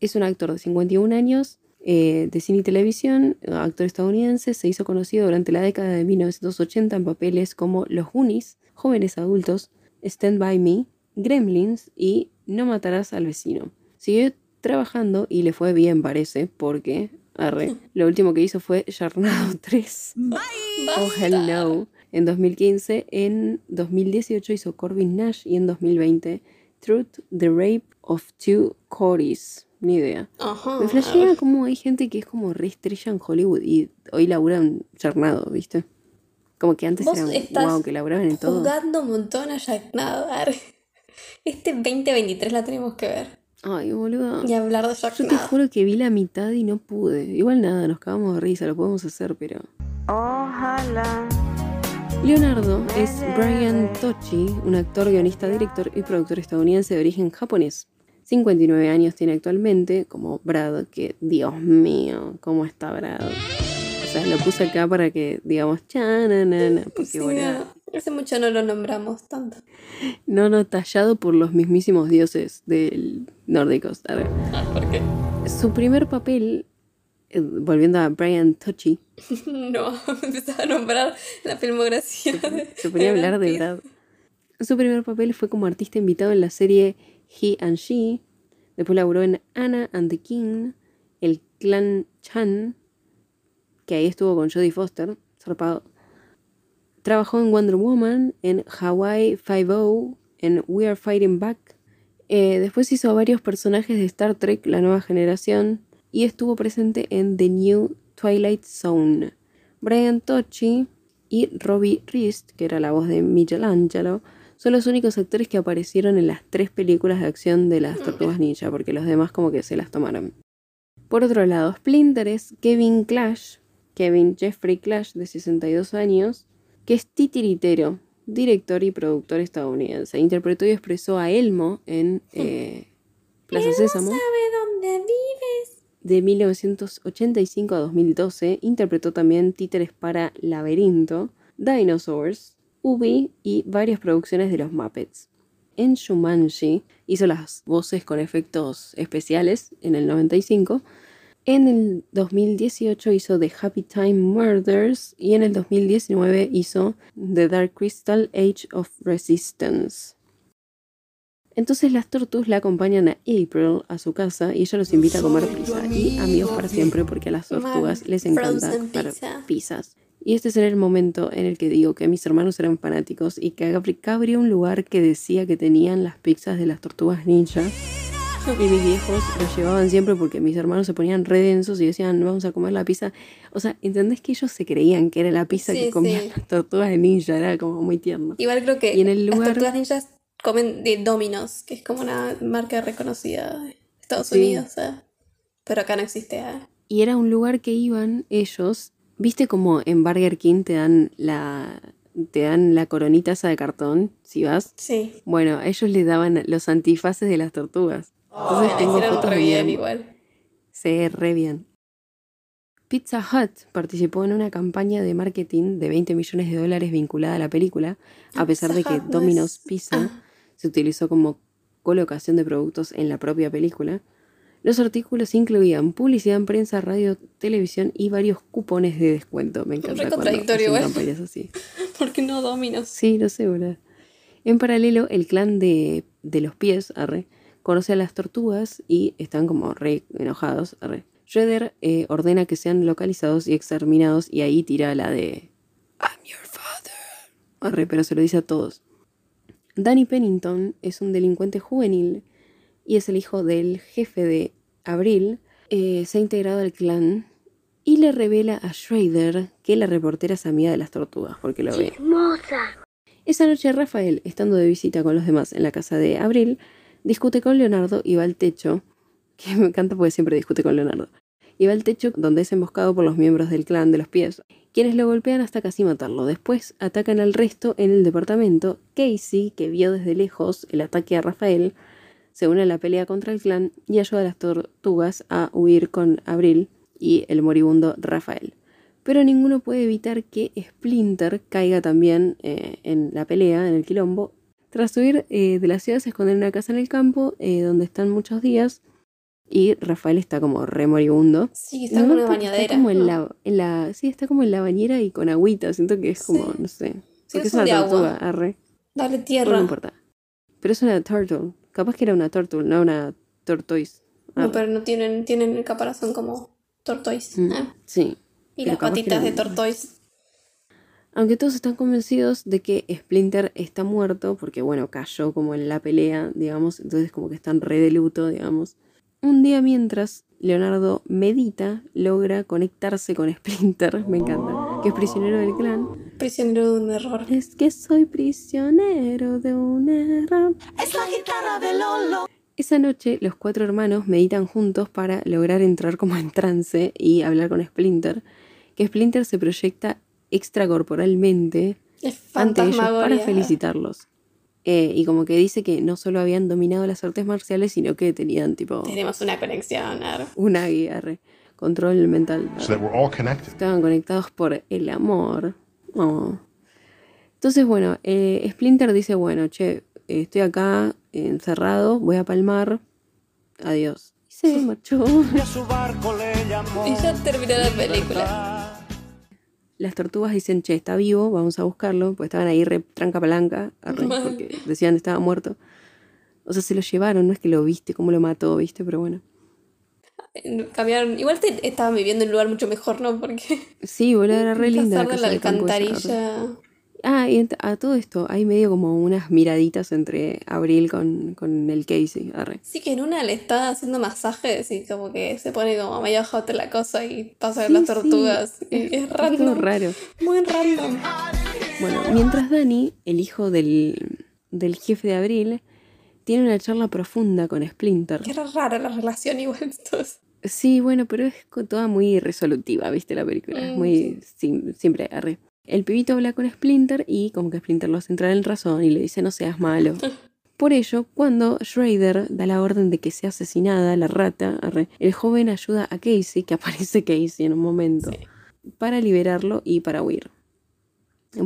[SPEAKER 2] Es un actor de 51 años, eh, de cine y televisión, actor estadounidense, se hizo conocido durante la década de 1980 en papeles como Los Goonies, Jóvenes Adultos, Stand By Me, Gremlins y No Matarás al Vecino. Siguió trabajando y le fue bien, parece, porque, arre, [LAUGHS] lo último que hizo fue Yarnado 3. [LAUGHS] Oh, hell no. En 2015, en 2018 hizo Corbin Nash y en 2020 Truth, The Rape of Two Corys. Ni idea.
[SPEAKER 1] Ajá.
[SPEAKER 2] Me flashea como hay gente que es como re estrella en Hollywood y hoy laburan charnado, ¿viste? Como que antes
[SPEAKER 1] estás
[SPEAKER 2] wow, que laburaban en todo.
[SPEAKER 1] Jugando un montón a Jack Nadar. [LAUGHS] Este 2023 la tenemos que ver.
[SPEAKER 2] Ay, boludo.
[SPEAKER 1] Y hablar de Jack
[SPEAKER 2] Yo te juro que vi la mitad y no pude. Igual nada, nos cagamos de risa, lo podemos hacer, pero. Leonardo es Brian Tochi, un actor, guionista, director y productor estadounidense de origen japonés. 59 años tiene actualmente, como Brad, que Dios mío, ¿cómo está Brad? Sea, lo puse acá para que digamos, chananana, porque
[SPEAKER 1] Sí,
[SPEAKER 2] boludo,
[SPEAKER 1] no, hace mucho no lo nombramos tanto.
[SPEAKER 2] no, no, tallado por los mismísimos dioses del nórdicos. A ver.
[SPEAKER 1] ¿Por qué?
[SPEAKER 2] Su primer papel, eh, volviendo a Brian Tochi, [LAUGHS]
[SPEAKER 1] No, empezaba a nombrar la filmografía. de-
[SPEAKER 2] se ponía a hablar de
[SPEAKER 1] Brad.
[SPEAKER 2] Su primer papel fue como artista invitado en la serie He and She. Después laburó en Anna and the King, El Clan Chan, que ahí estuvo con Jodie Foster, zarpado. Trabajó en Wonder Woman, en Hawaii Five-O, en We Are Fighting Back. Eh, después hizo varios personajes de Star Trek, la nueva generación, y estuvo presente en The New Twilight Zone. Brian Tochi y Robbie Rist, que era la voz de Michelangelo, son los únicos actores que aparecieron en las tres películas de acción de las Tortugas Ninja, porque los demás como que se las tomaron. Por otro lado, Splinter es Kevin Clash, Kevin Jeffrey Clash, de 62 años, que es titiritero, director y productor estadounidense. Interpretó y expresó a Elmo en [LAUGHS] eh, Plaza Sésamo.
[SPEAKER 1] dónde vives?
[SPEAKER 2] De 1985 a 2012 interpretó también títeres para Laberinto, Dinosaurs, Ubi y varias producciones de los Muppets. En Shumanji hizo las voces con efectos especiales en el 95. En el 2018 hizo The Happy Time Murders y en el 2019 hizo The Dark Crystal Age of Resistance. Entonces las tortus la acompañan a April a su casa y ella los invita a comer pizza y amigos para siempre porque a las tortugas les encanta
[SPEAKER 1] pizza.
[SPEAKER 2] pizzas. Y este será el momento en el que digo que mis hermanos eran fanáticos y que acá habría un lugar que decía que tenían las pizzas de las tortugas ninja. Y mis viejos los llevaban siempre porque mis hermanos se ponían re densos y decían, vamos a comer la pizza. O sea, ¿entendés que ellos se creían que era la pizza
[SPEAKER 1] Sí,
[SPEAKER 2] que comían
[SPEAKER 1] sí.
[SPEAKER 2] las tortugas de ninja? Era como muy tierno.
[SPEAKER 1] Igual creo que
[SPEAKER 2] Y en el
[SPEAKER 1] las tortugas ninjas comen de Domino's, que es como una marca reconocida de Estados
[SPEAKER 2] Sí.
[SPEAKER 1] Unidos, ¿eh? pero acá no existe. ¿eh?
[SPEAKER 2] Y era un lugar que iban ellos, viste como en Burger King te dan la te dan la coronita esa de cartón, si vas.
[SPEAKER 1] Sí.
[SPEAKER 2] Bueno, a ellos les daban los antifaces de las tortugas. Entonces tengo fotos
[SPEAKER 1] re bien igual.
[SPEAKER 2] Se re bien. Pizza Hut participó en una campaña de marketing de 20 millones de dólares vinculada a la película, a pesar de que
[SPEAKER 1] no
[SPEAKER 2] Domino's Pizza
[SPEAKER 1] Ah.
[SPEAKER 2] se utilizó como colocación de productos en la propia película. Los artículos incluían publicidad en prensa, radio, televisión y varios cupones de descuento. Me encanta
[SPEAKER 1] Re contradictorio
[SPEAKER 2] campañas así. [LAUGHS]
[SPEAKER 1] ¿Por qué no Domino's?
[SPEAKER 2] Sí, lo sé, boludo. En paralelo, el clan de, de los pies, arre, conoce a las tortugas y están como re enojados, arre. Shredder eh, ordena que sean localizados y exterminados y ahí tira la de I'm your father. Arre, pero se lo dice a todos. Danny Pennington es un delincuente juvenil y es el hijo del jefe de Abril. Eh, se ha integrado al clan y le revela a Schrader que la reportera es amiga de las tortugas porque lo ve. Esa noche Rafael, estando de visita con los demás en la casa de Abril, discute con Leonardo y va al techo, que me encanta porque siempre discute con Leonardo, y va al techo donde es emboscado por los miembros del clan de los pies, quienes lo golpean hasta casi matarlo. Después atacan al resto en el departamento. Casey, que vio desde lejos el ataque a Rafael, se une a la pelea contra el clan y ayuda a las tortugas a huir con Abril y el moribundo Rafael. Pero ninguno puede evitar que Splinter caiga también eh, en la pelea, en el quilombo. Tras huir eh, de la ciudad se esconde en una casa en el campo, eh, donde están muchos días, y Rafael está como re moribundo.
[SPEAKER 1] Sí, está en una
[SPEAKER 2] porque
[SPEAKER 1] bañadera.
[SPEAKER 2] Está como en
[SPEAKER 1] ¿no?
[SPEAKER 2] la, en la, sí, está como en la bañera y con agüita. Siento que es como,
[SPEAKER 1] Sí.
[SPEAKER 2] no sé.
[SPEAKER 1] Sí,
[SPEAKER 2] Porque
[SPEAKER 1] es
[SPEAKER 2] una
[SPEAKER 1] agua.
[SPEAKER 2] tortuga, arre.
[SPEAKER 1] Dale tierra.
[SPEAKER 2] no importa. Pero es una turtle. Capaz que era una turtle, no una tortoise.
[SPEAKER 1] No, pero no tienen, tienen el caparazón como tortoise.
[SPEAKER 2] Mm,
[SPEAKER 1] Ah,
[SPEAKER 2] Sí.
[SPEAKER 1] Y
[SPEAKER 2] pero
[SPEAKER 1] las patitas de tortoise.
[SPEAKER 2] Aunque todos están convencidos de que Splinter está muerto, porque bueno, cayó como en la pelea, digamos, entonces como que están re de luto, digamos. Un día mientras Leonardo medita, logra conectarse con Splinter, me encanta, que es prisionero del clan.
[SPEAKER 1] Prisionero de un error.
[SPEAKER 2] Es que soy prisionero de un error. Esa noche los cuatro hermanos meditan juntos para lograr entrar como en trance y hablar con Splinter, que Splinter se proyecta extracorporalmente
[SPEAKER 1] Es
[SPEAKER 2] ante ellos para felicitarlos. Eh, y como que dice que no solo habían dominado las artes marciales, sino que tenían tipo
[SPEAKER 1] Tenemos una conexión. ar.
[SPEAKER 2] una guía, re, control mental.
[SPEAKER 7] So that we're all connected.
[SPEAKER 2] Estaban conectados por el amor. Oh. Entonces, bueno, eh, Splinter dice, bueno, che, eh, estoy acá encerrado, voy a palmar. Adiós. Y se marchó.
[SPEAKER 1] Y ya terminó la película.
[SPEAKER 2] Las tortugas dicen, che, está vivo, vamos a buscarlo, pues estaban ahí re tranca palanca, arre, porque decían estaba muerto. O sea, se lo llevaron, no es que lo viste, cómo lo mató, viste, pero bueno.
[SPEAKER 1] Cambiaron. Igual te- estaban viviendo en un lugar mucho mejor, ¿no? Porque
[SPEAKER 2] Sí, boludo, era [LAUGHS] re linda. casa
[SPEAKER 1] la
[SPEAKER 2] de Ah, y a todo esto hay medio como unas miraditas entre Abril con, con el Casey, arre.
[SPEAKER 1] Sí, que en una le está haciendo masajes y como que se pone como medio hot la cosa y pasa
[SPEAKER 2] Sí,
[SPEAKER 1] las
[SPEAKER 2] sí.
[SPEAKER 1] tortugas. Y es [LAUGHS]
[SPEAKER 2] Es
[SPEAKER 1] random.
[SPEAKER 2] raro.
[SPEAKER 1] Muy random.
[SPEAKER 2] Bueno, mientras Dani, el hijo del, del jefe de Abril, tiene una charla profunda con Splinter.
[SPEAKER 1] Que era rara la relación igual. [LAUGHS] Entonces.
[SPEAKER 2] Sí, bueno, pero es toda muy resolutiva, ¿viste? La película. Es
[SPEAKER 1] Mm,
[SPEAKER 2] muy sim- simple, arre. El pibito habla con Splinter y como que Splinter lo hace entrar en razón y le dice no seas malo. [LAUGHS] Por ello, cuando Schrader da la orden de que sea asesinada la rata, el joven ayuda a Casey, que [LAUGHS] aparece Casey en un momento, para liberarlo y para huir.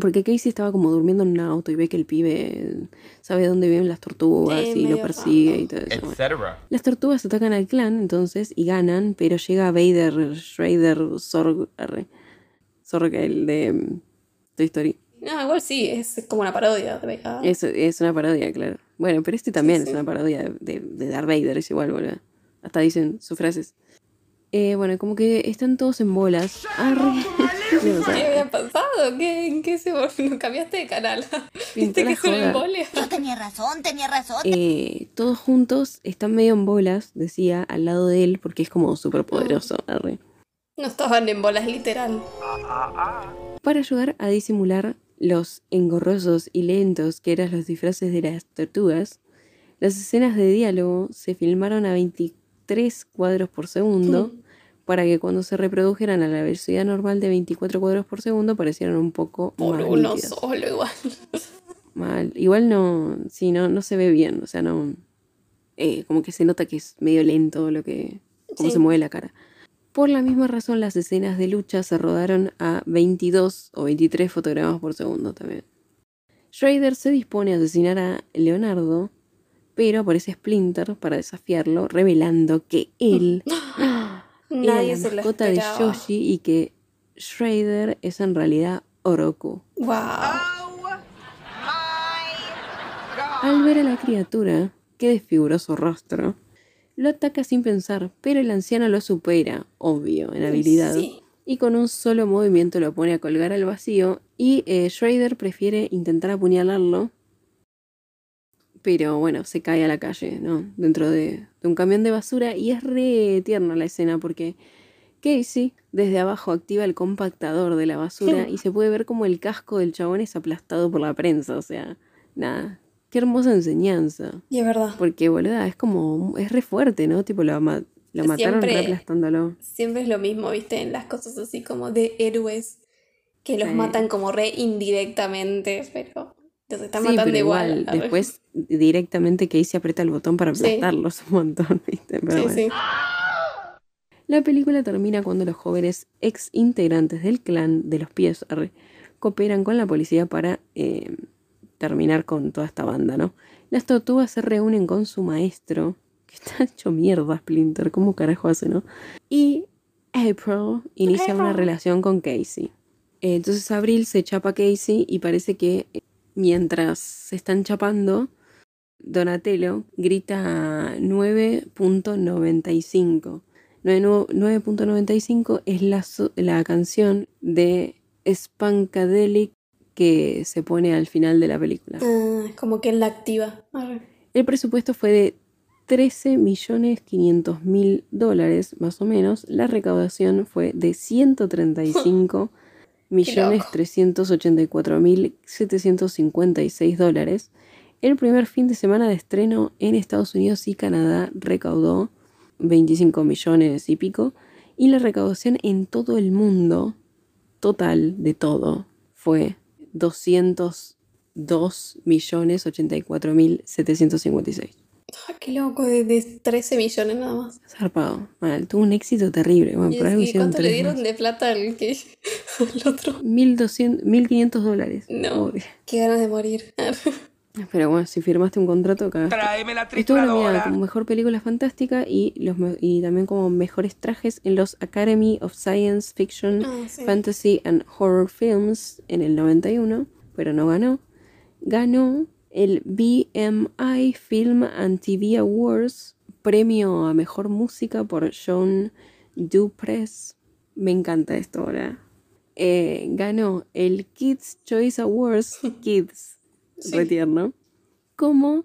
[SPEAKER 2] Porque Casey estaba como durmiendo en un auto y ve que el pibe sabe dónde viven las tortugas
[SPEAKER 1] Sí,
[SPEAKER 2] y lo persigue y todo eso.
[SPEAKER 3] Etcétera.
[SPEAKER 2] Las tortugas atacan al clan entonces y ganan, pero llega Vader, Schrader, Zorg, Zorg, el de Toy Story.
[SPEAKER 1] No, igual sí, es como una parodia de Becca.
[SPEAKER 2] Es, es una parodia, claro. Bueno, pero este también
[SPEAKER 1] sí.
[SPEAKER 2] es una parodia de, de, de Darth Vader, es igual, boludo. Hasta dicen sus frases. Eh, bueno, como que están todos en bolas. Arre. ¿Qué pasa?
[SPEAKER 1] ¿Qué había pasado? ¿Qué, ¿En qué se volvió? [LAUGHS] ¿Cambiaste de canal? [LAUGHS] ¿Viste que es un
[SPEAKER 2] joda.
[SPEAKER 1] embole?
[SPEAKER 5] Tenía razón, tenía razón.
[SPEAKER 2] Eh, todos juntos están medio en bolas, decía, al lado de él, porque es como súper poderoso. Arre.
[SPEAKER 1] No estaban en bolas literal.
[SPEAKER 2] Para ayudar a disimular los engorrosos y lentos que eran los disfraces de las tortugas, las escenas de diálogo se filmaron a 23 cuadros por segundo para que cuando se reprodujeran a la velocidad normal de 24 cuadros por segundo parecieran un poco
[SPEAKER 1] Por
[SPEAKER 2] más
[SPEAKER 1] uno solo igual.
[SPEAKER 2] Mal. Igual no, sí, no, no se ve bien, o sea, no, eh, como que se nota que es medio lento lo que, cómo
[SPEAKER 1] Sí.
[SPEAKER 2] se mueve la cara. Por la misma razón, las escenas de lucha se rodaron a 22 o 23 fotogramas por segundo también. Schrader se dispone a asesinar a Leonardo, pero aparece Splinter para desafiarlo, revelando que él [GASPS] era
[SPEAKER 1] Nadie
[SPEAKER 2] la
[SPEAKER 1] se
[SPEAKER 2] mascota de. Yoshi y que Schrader es en realidad Oroku.
[SPEAKER 1] Wow.
[SPEAKER 2] Al ver a la criatura, que desfiguró su rostro, lo ataca sin pensar, pero el anciano lo supera, obvio, en habilidad,
[SPEAKER 1] sí.
[SPEAKER 2] y con un solo movimiento lo pone a colgar al vacío, y eh, Schrader prefiere intentar apuñalarlo, pero bueno, se cae a la calle, ¿no? Dentro de, de un camión de basura y es re tierna la escena porque Casey desde abajo activa el compactador de la basura [LAUGHS] y se puede ver como el casco del chabón es aplastado por la prensa, o sea, nada, qué hermosa enseñanza.
[SPEAKER 1] Y es verdad.
[SPEAKER 2] Porque, boluda, es como, es re fuerte, ¿no? Tipo, lo, ma- mataron
[SPEAKER 1] Siempre-
[SPEAKER 2] re aplastándolo.
[SPEAKER 1] Siempre es lo mismo, ¿viste? En las cosas así como de héroes que los
[SPEAKER 2] Sí.
[SPEAKER 1] matan como re indirectamente, pero los están
[SPEAKER 2] Sí,
[SPEAKER 1] matando
[SPEAKER 2] pero
[SPEAKER 1] igual.
[SPEAKER 2] igual, después directamente Casey aprieta el botón para
[SPEAKER 1] Sí.
[SPEAKER 2] aplastarlos un montón, [LAUGHS] ¿viste? Pero
[SPEAKER 1] Sí,
[SPEAKER 2] bueno.
[SPEAKER 1] sí.
[SPEAKER 2] La película termina cuando los jóvenes ex integrantes del clan de los pies arre, cooperan con la policía para eh, terminar con toda esta banda, ¿no? Las tortugas se reúnen con su maestro, que está [LAUGHS] hecho mierda, Splinter, ¿cómo carajo hace, no? Y April inicia una relación con Casey. Eh, entonces Abril se chapa a Casey y parece que eh, mientras se están chapando, Donatello grita 9.95. 9.95 es la, la canción de Spankadelic que se pone al final de la película.
[SPEAKER 1] Ah, es como que él la activa.
[SPEAKER 2] El presupuesto fue de 13.500.000 dólares, más o menos. La recaudación fue de 135.384.756 [LAUGHS] dólares. El primer fin de semana de estreno en Estados Unidos y Canadá recaudó 25 millones y pico. Y la recaudación en todo el mundo, total de todo, fue 202 millones 84 mil 756.
[SPEAKER 1] Ah, qué loco, de, de 13 millones nada más.
[SPEAKER 2] Zarpado. Mal, tuvo un éxito terrible. Bueno,
[SPEAKER 1] ¿Y,
[SPEAKER 2] por algo
[SPEAKER 1] cuánto le dieron
[SPEAKER 2] más.
[SPEAKER 1] de plata al, que, [LAUGHS] al otro?
[SPEAKER 2] 1200, 1500 dólares.
[SPEAKER 1] No.
[SPEAKER 2] Obvio.
[SPEAKER 1] Qué ganas de morir. [LAUGHS]
[SPEAKER 2] Pero bueno, si firmaste un contrato, cagaste.
[SPEAKER 3] Tráeme la
[SPEAKER 2] Estuvo nominada como mejor película fantástica y, los, y también como mejores trajes en los Academy of Science Fiction,
[SPEAKER 1] Ah, sí.
[SPEAKER 2] Fantasy and Horror Films en el 91, pero no ganó. Ganó el BMI Film and TV Awards, premio a mejor música por John Dupress. Me encanta esto ahora. Eh, ganó el Kids Choice Awards, [LAUGHS] Kids, re tierno, como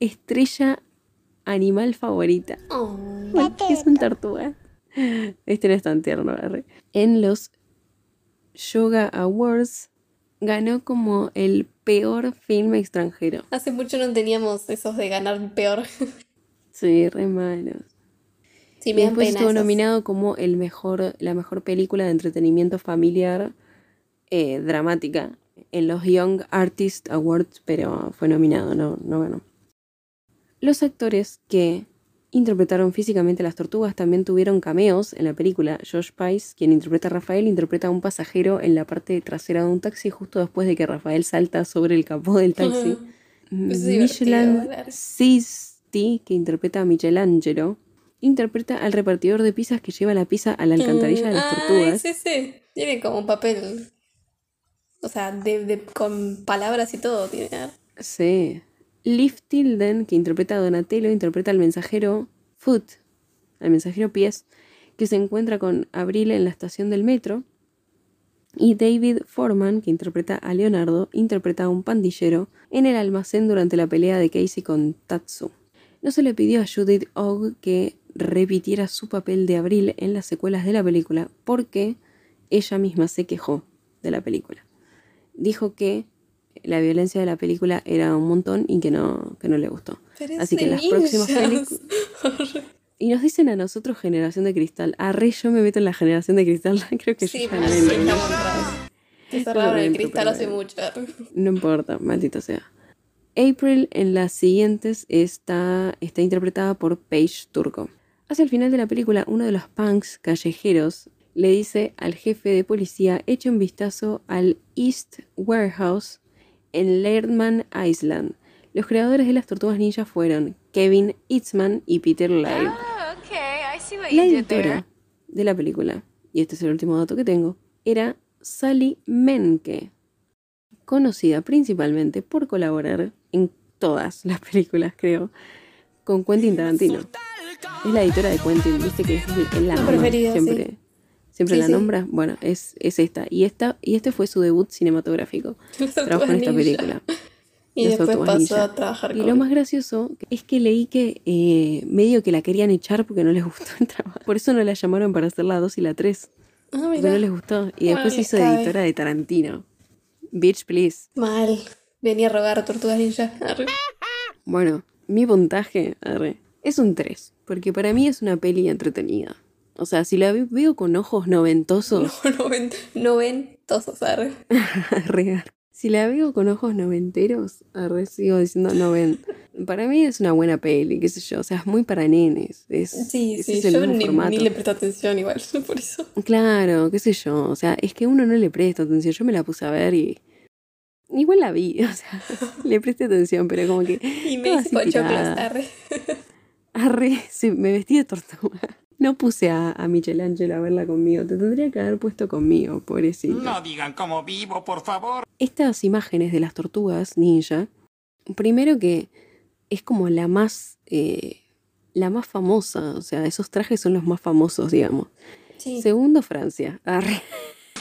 [SPEAKER 2] estrella animal favorita.
[SPEAKER 1] Oh,
[SPEAKER 2] Ay, que es un tortuga. Este no es tan tierno, arre. En los Yoga Awards ganó como el peor film extranjero.
[SPEAKER 1] hace mucho no teníamos esos de ganar peor.
[SPEAKER 2] Sí, re malos.
[SPEAKER 1] Sí, me
[SPEAKER 2] Después
[SPEAKER 1] pena
[SPEAKER 2] estuvo
[SPEAKER 1] esos.
[SPEAKER 2] nominado como el mejor, la mejor película de entretenimiento familiar eh, dramática en los Young Artist Awards, pero fue nominado, no, no ganó. Los actores que interpretaron físicamente a las tortugas también tuvieron cameos en la película. Josh Pice, quien interpreta a Rafael, interpreta a un pasajero en la parte trasera de un taxi justo después de que Rafael salta sobre el capó del taxi. [LAUGHS] Michelin. Sisti, que interpreta a Michelangelo, interpreta al repartidor de pizzas que lleva la pizza a la alcantarilla de las
[SPEAKER 1] Ah,
[SPEAKER 2] tortugas.
[SPEAKER 1] ese, ese. Tiene como un papel. O sea, con palabras y todo. Tiene.
[SPEAKER 2] Sí. Liv Tilden, que interpreta a Donatello, interpreta al mensajero Foot, al mensajero Pies, que se encuentra con Abril en la estación del metro. Y David Foreman, que interpreta a Leonardo, interpreta a un pandillero en el almacén durante la pelea de Casey con Tatsu. No se le pidió a Judith Ogg que repitiera su papel de Abril en las secuelas de la película porque ella misma se quejó de la película. Dijo que la violencia de la película era un montón y que no, que no le gustó.
[SPEAKER 1] Pero
[SPEAKER 2] Así que en las próximas películas... [LAUGHS] Y nos dicen a nosotros generación de cristal. Arre, yo me meto en la generación de cristal. [LAUGHS] Creo que
[SPEAKER 1] Sí,
[SPEAKER 2] yo ya
[SPEAKER 1] sí. Te cerraron el cristal hace mucho.
[SPEAKER 2] No importa, maldito sea. April en las siguientes está, está interpretada por Paige Turco. Hacia el final de la película, uno de los punks callejeros le dice al jefe de policía eche un vistazo al East Warehouse en Learnman Island. Los creadores de las Tortugas Ninja fueron Kevin Eastman y Peter Laird.
[SPEAKER 4] Oh, okay. What
[SPEAKER 2] La editora de la película, y este es el último dato que tengo, era Sally Menke, conocida principalmente por colaborar en todas las películas, creo, con Quentin Tarantino. Es la editora de Quentin, viste que es el- la
[SPEAKER 1] La
[SPEAKER 2] ama,
[SPEAKER 1] preferida,
[SPEAKER 2] siempre,
[SPEAKER 1] sí.
[SPEAKER 2] Siempre
[SPEAKER 1] Sí,
[SPEAKER 2] la
[SPEAKER 1] sí.
[SPEAKER 2] nombra. Bueno, es, es esta. Y esta y este fue su debut cinematográfico. [LAUGHS] Trabajó en esta película.
[SPEAKER 1] Y después pasó
[SPEAKER 2] ninja.
[SPEAKER 1] a trabajar
[SPEAKER 2] Y
[SPEAKER 1] con...
[SPEAKER 2] lo más gracioso es que leí que eh, medio que la querían echar porque no les [LAUGHS] gustó el trabajo. Por eso no la llamaron para hacer la 2 y la 3.
[SPEAKER 1] Ah,
[SPEAKER 2] Porque no les gustó. Y
[SPEAKER 1] Bueno,
[SPEAKER 2] después
[SPEAKER 1] les
[SPEAKER 2] hizo
[SPEAKER 1] cabe.
[SPEAKER 2] editora de Tarantino. Bitch, please.
[SPEAKER 1] Mal. Venía a rogar a Tortugas Ninja. Arre.
[SPEAKER 2] Bueno, mi puntaje arre, es un 3. Porque para mí es una peli entretenida. O sea, si la ve- veo con ojos noventosos, [LAUGHS]
[SPEAKER 1] Noven- Noventosos, arre. [LAUGHS]
[SPEAKER 2] arre, si la veo con ojos noventeros, arre, sigo diciendo noven. Para mí es una buena peli, qué sé yo. O sea, es muy para nenes. Es,
[SPEAKER 1] Sí, sí,
[SPEAKER 2] es el
[SPEAKER 1] yo
[SPEAKER 2] mismo
[SPEAKER 1] ni,
[SPEAKER 2] formato.
[SPEAKER 1] ni le presto atención igual, [LAUGHS] por eso.
[SPEAKER 2] Claro, qué sé yo. O sea, es que uno no le presta atención. Yo me la puse a ver y. Igual la vi, o sea, le presté atención, pero como que.
[SPEAKER 1] Y me hice arre.
[SPEAKER 2] Arre, sí, me vestí de tortuga. No puse a, a Michelangelo a verla conmigo. Te tendría que haber puesto conmigo, pobrecito.
[SPEAKER 6] No digan cómo vivo, por favor.
[SPEAKER 2] Estas imágenes de las tortugas ninja, primero que es como la más. eh, la más famosa. O sea, esos trajes son los más famosos, digamos.
[SPEAKER 1] Sí.
[SPEAKER 2] Segundo, Francia. Arre.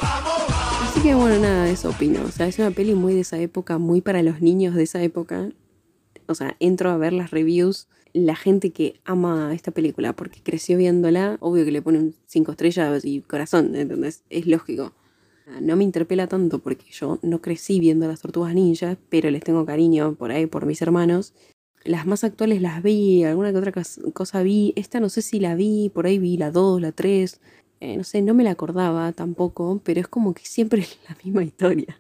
[SPEAKER 2] Así que bueno, nada, eso opino. O sea, es una peli muy de esa época, muy para los niños de esa época. O sea, entro a ver las reviews. La gente que ama esta película porque creció viéndola, obvio que le ponen cinco estrellas y corazón, ¿entendés? Es lógico. No me interpela tanto porque yo no crecí viendo las tortugas ninjas, pero les tengo cariño por ahí, por mis hermanos. Las más actuales las vi, alguna que otra cos- cosa vi. Esta no sé si la vi, por ahí vi la 2, la 3. Eh, no sé, no me la acordaba tampoco, pero es como que siempre [LAUGHS] es la misma historia.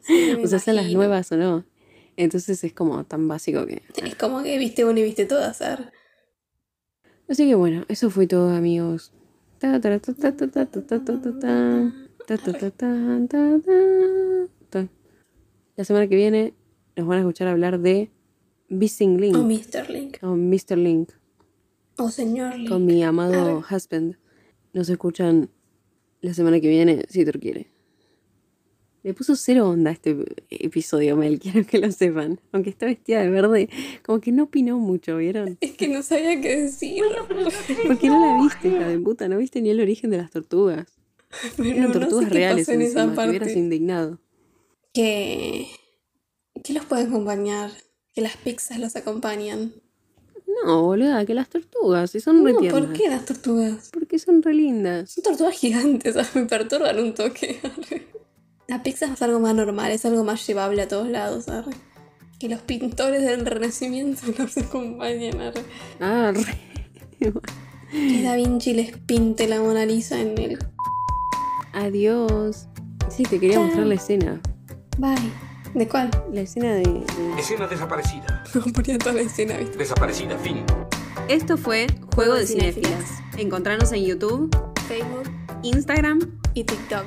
[SPEAKER 1] Sí,
[SPEAKER 2] o sea, sean las
[SPEAKER 1] imagino.
[SPEAKER 2] nuevas o no. Entonces es como tan básico que.
[SPEAKER 1] Es como que viste uno y viste todo azar.
[SPEAKER 2] Así que bueno, eso fue todo, amigos. La semana que viene nos van a escuchar hablar de Missing Link.
[SPEAKER 1] O Mr. Link.
[SPEAKER 2] O Mr. Link.
[SPEAKER 1] O señor Link.
[SPEAKER 2] Con mi amado husband. Nos escuchan la semana que viene, si tú quieres. Le puso cero onda a este episodio, Mel, [LAUGHS] quiero que lo sepan. Aunque está vestida de verde, como que no opinó mucho, ¿vieron? [LAUGHS]
[SPEAKER 1] Es que no sabía qué decir. [LAUGHS]
[SPEAKER 2] Porque no la viste, hija de puta, no viste ni el origen de las tortugas.
[SPEAKER 1] Pero
[SPEAKER 2] Eran
[SPEAKER 1] no sé
[SPEAKER 2] tortugas reales
[SPEAKER 1] en esa
[SPEAKER 2] encima, te hubieras
[SPEAKER 1] parte.
[SPEAKER 2] indignado.
[SPEAKER 1] Que... ¿Qué los puede acompañar? Que las pizzas los acompañan.
[SPEAKER 2] No, boluda, que las tortugas, si son re
[SPEAKER 1] No,
[SPEAKER 2] tiernas.
[SPEAKER 1] ¿por qué las tortugas?
[SPEAKER 2] Porque son re lindas.
[SPEAKER 1] Son tortugas gigantes, ¿sabes? me perturban un toque. Arre. La pizza es algo más normal, es algo más llevable a todos lados, arre. Que los pintores del Renacimiento [LAUGHS] los acompañen, arre.
[SPEAKER 2] Ah, re.
[SPEAKER 1] Que Da Vinci les pinte la Mona Lisa en el...
[SPEAKER 2] Adiós. Sí, te quería
[SPEAKER 1] Chao.
[SPEAKER 2] mostrar la escena.
[SPEAKER 1] Bye. ¿De cuál?
[SPEAKER 2] La escena de- de,
[SPEAKER 3] Escena desaparecida. [LAUGHS]
[SPEAKER 1] No ponía toda la escena, ¿viste?
[SPEAKER 3] Desaparecida, fin.
[SPEAKER 2] Esto fue Juego de Cinéfilas. Encontrarnos en YouTube,
[SPEAKER 1] Facebook
[SPEAKER 2] Instagram
[SPEAKER 1] y TikTok.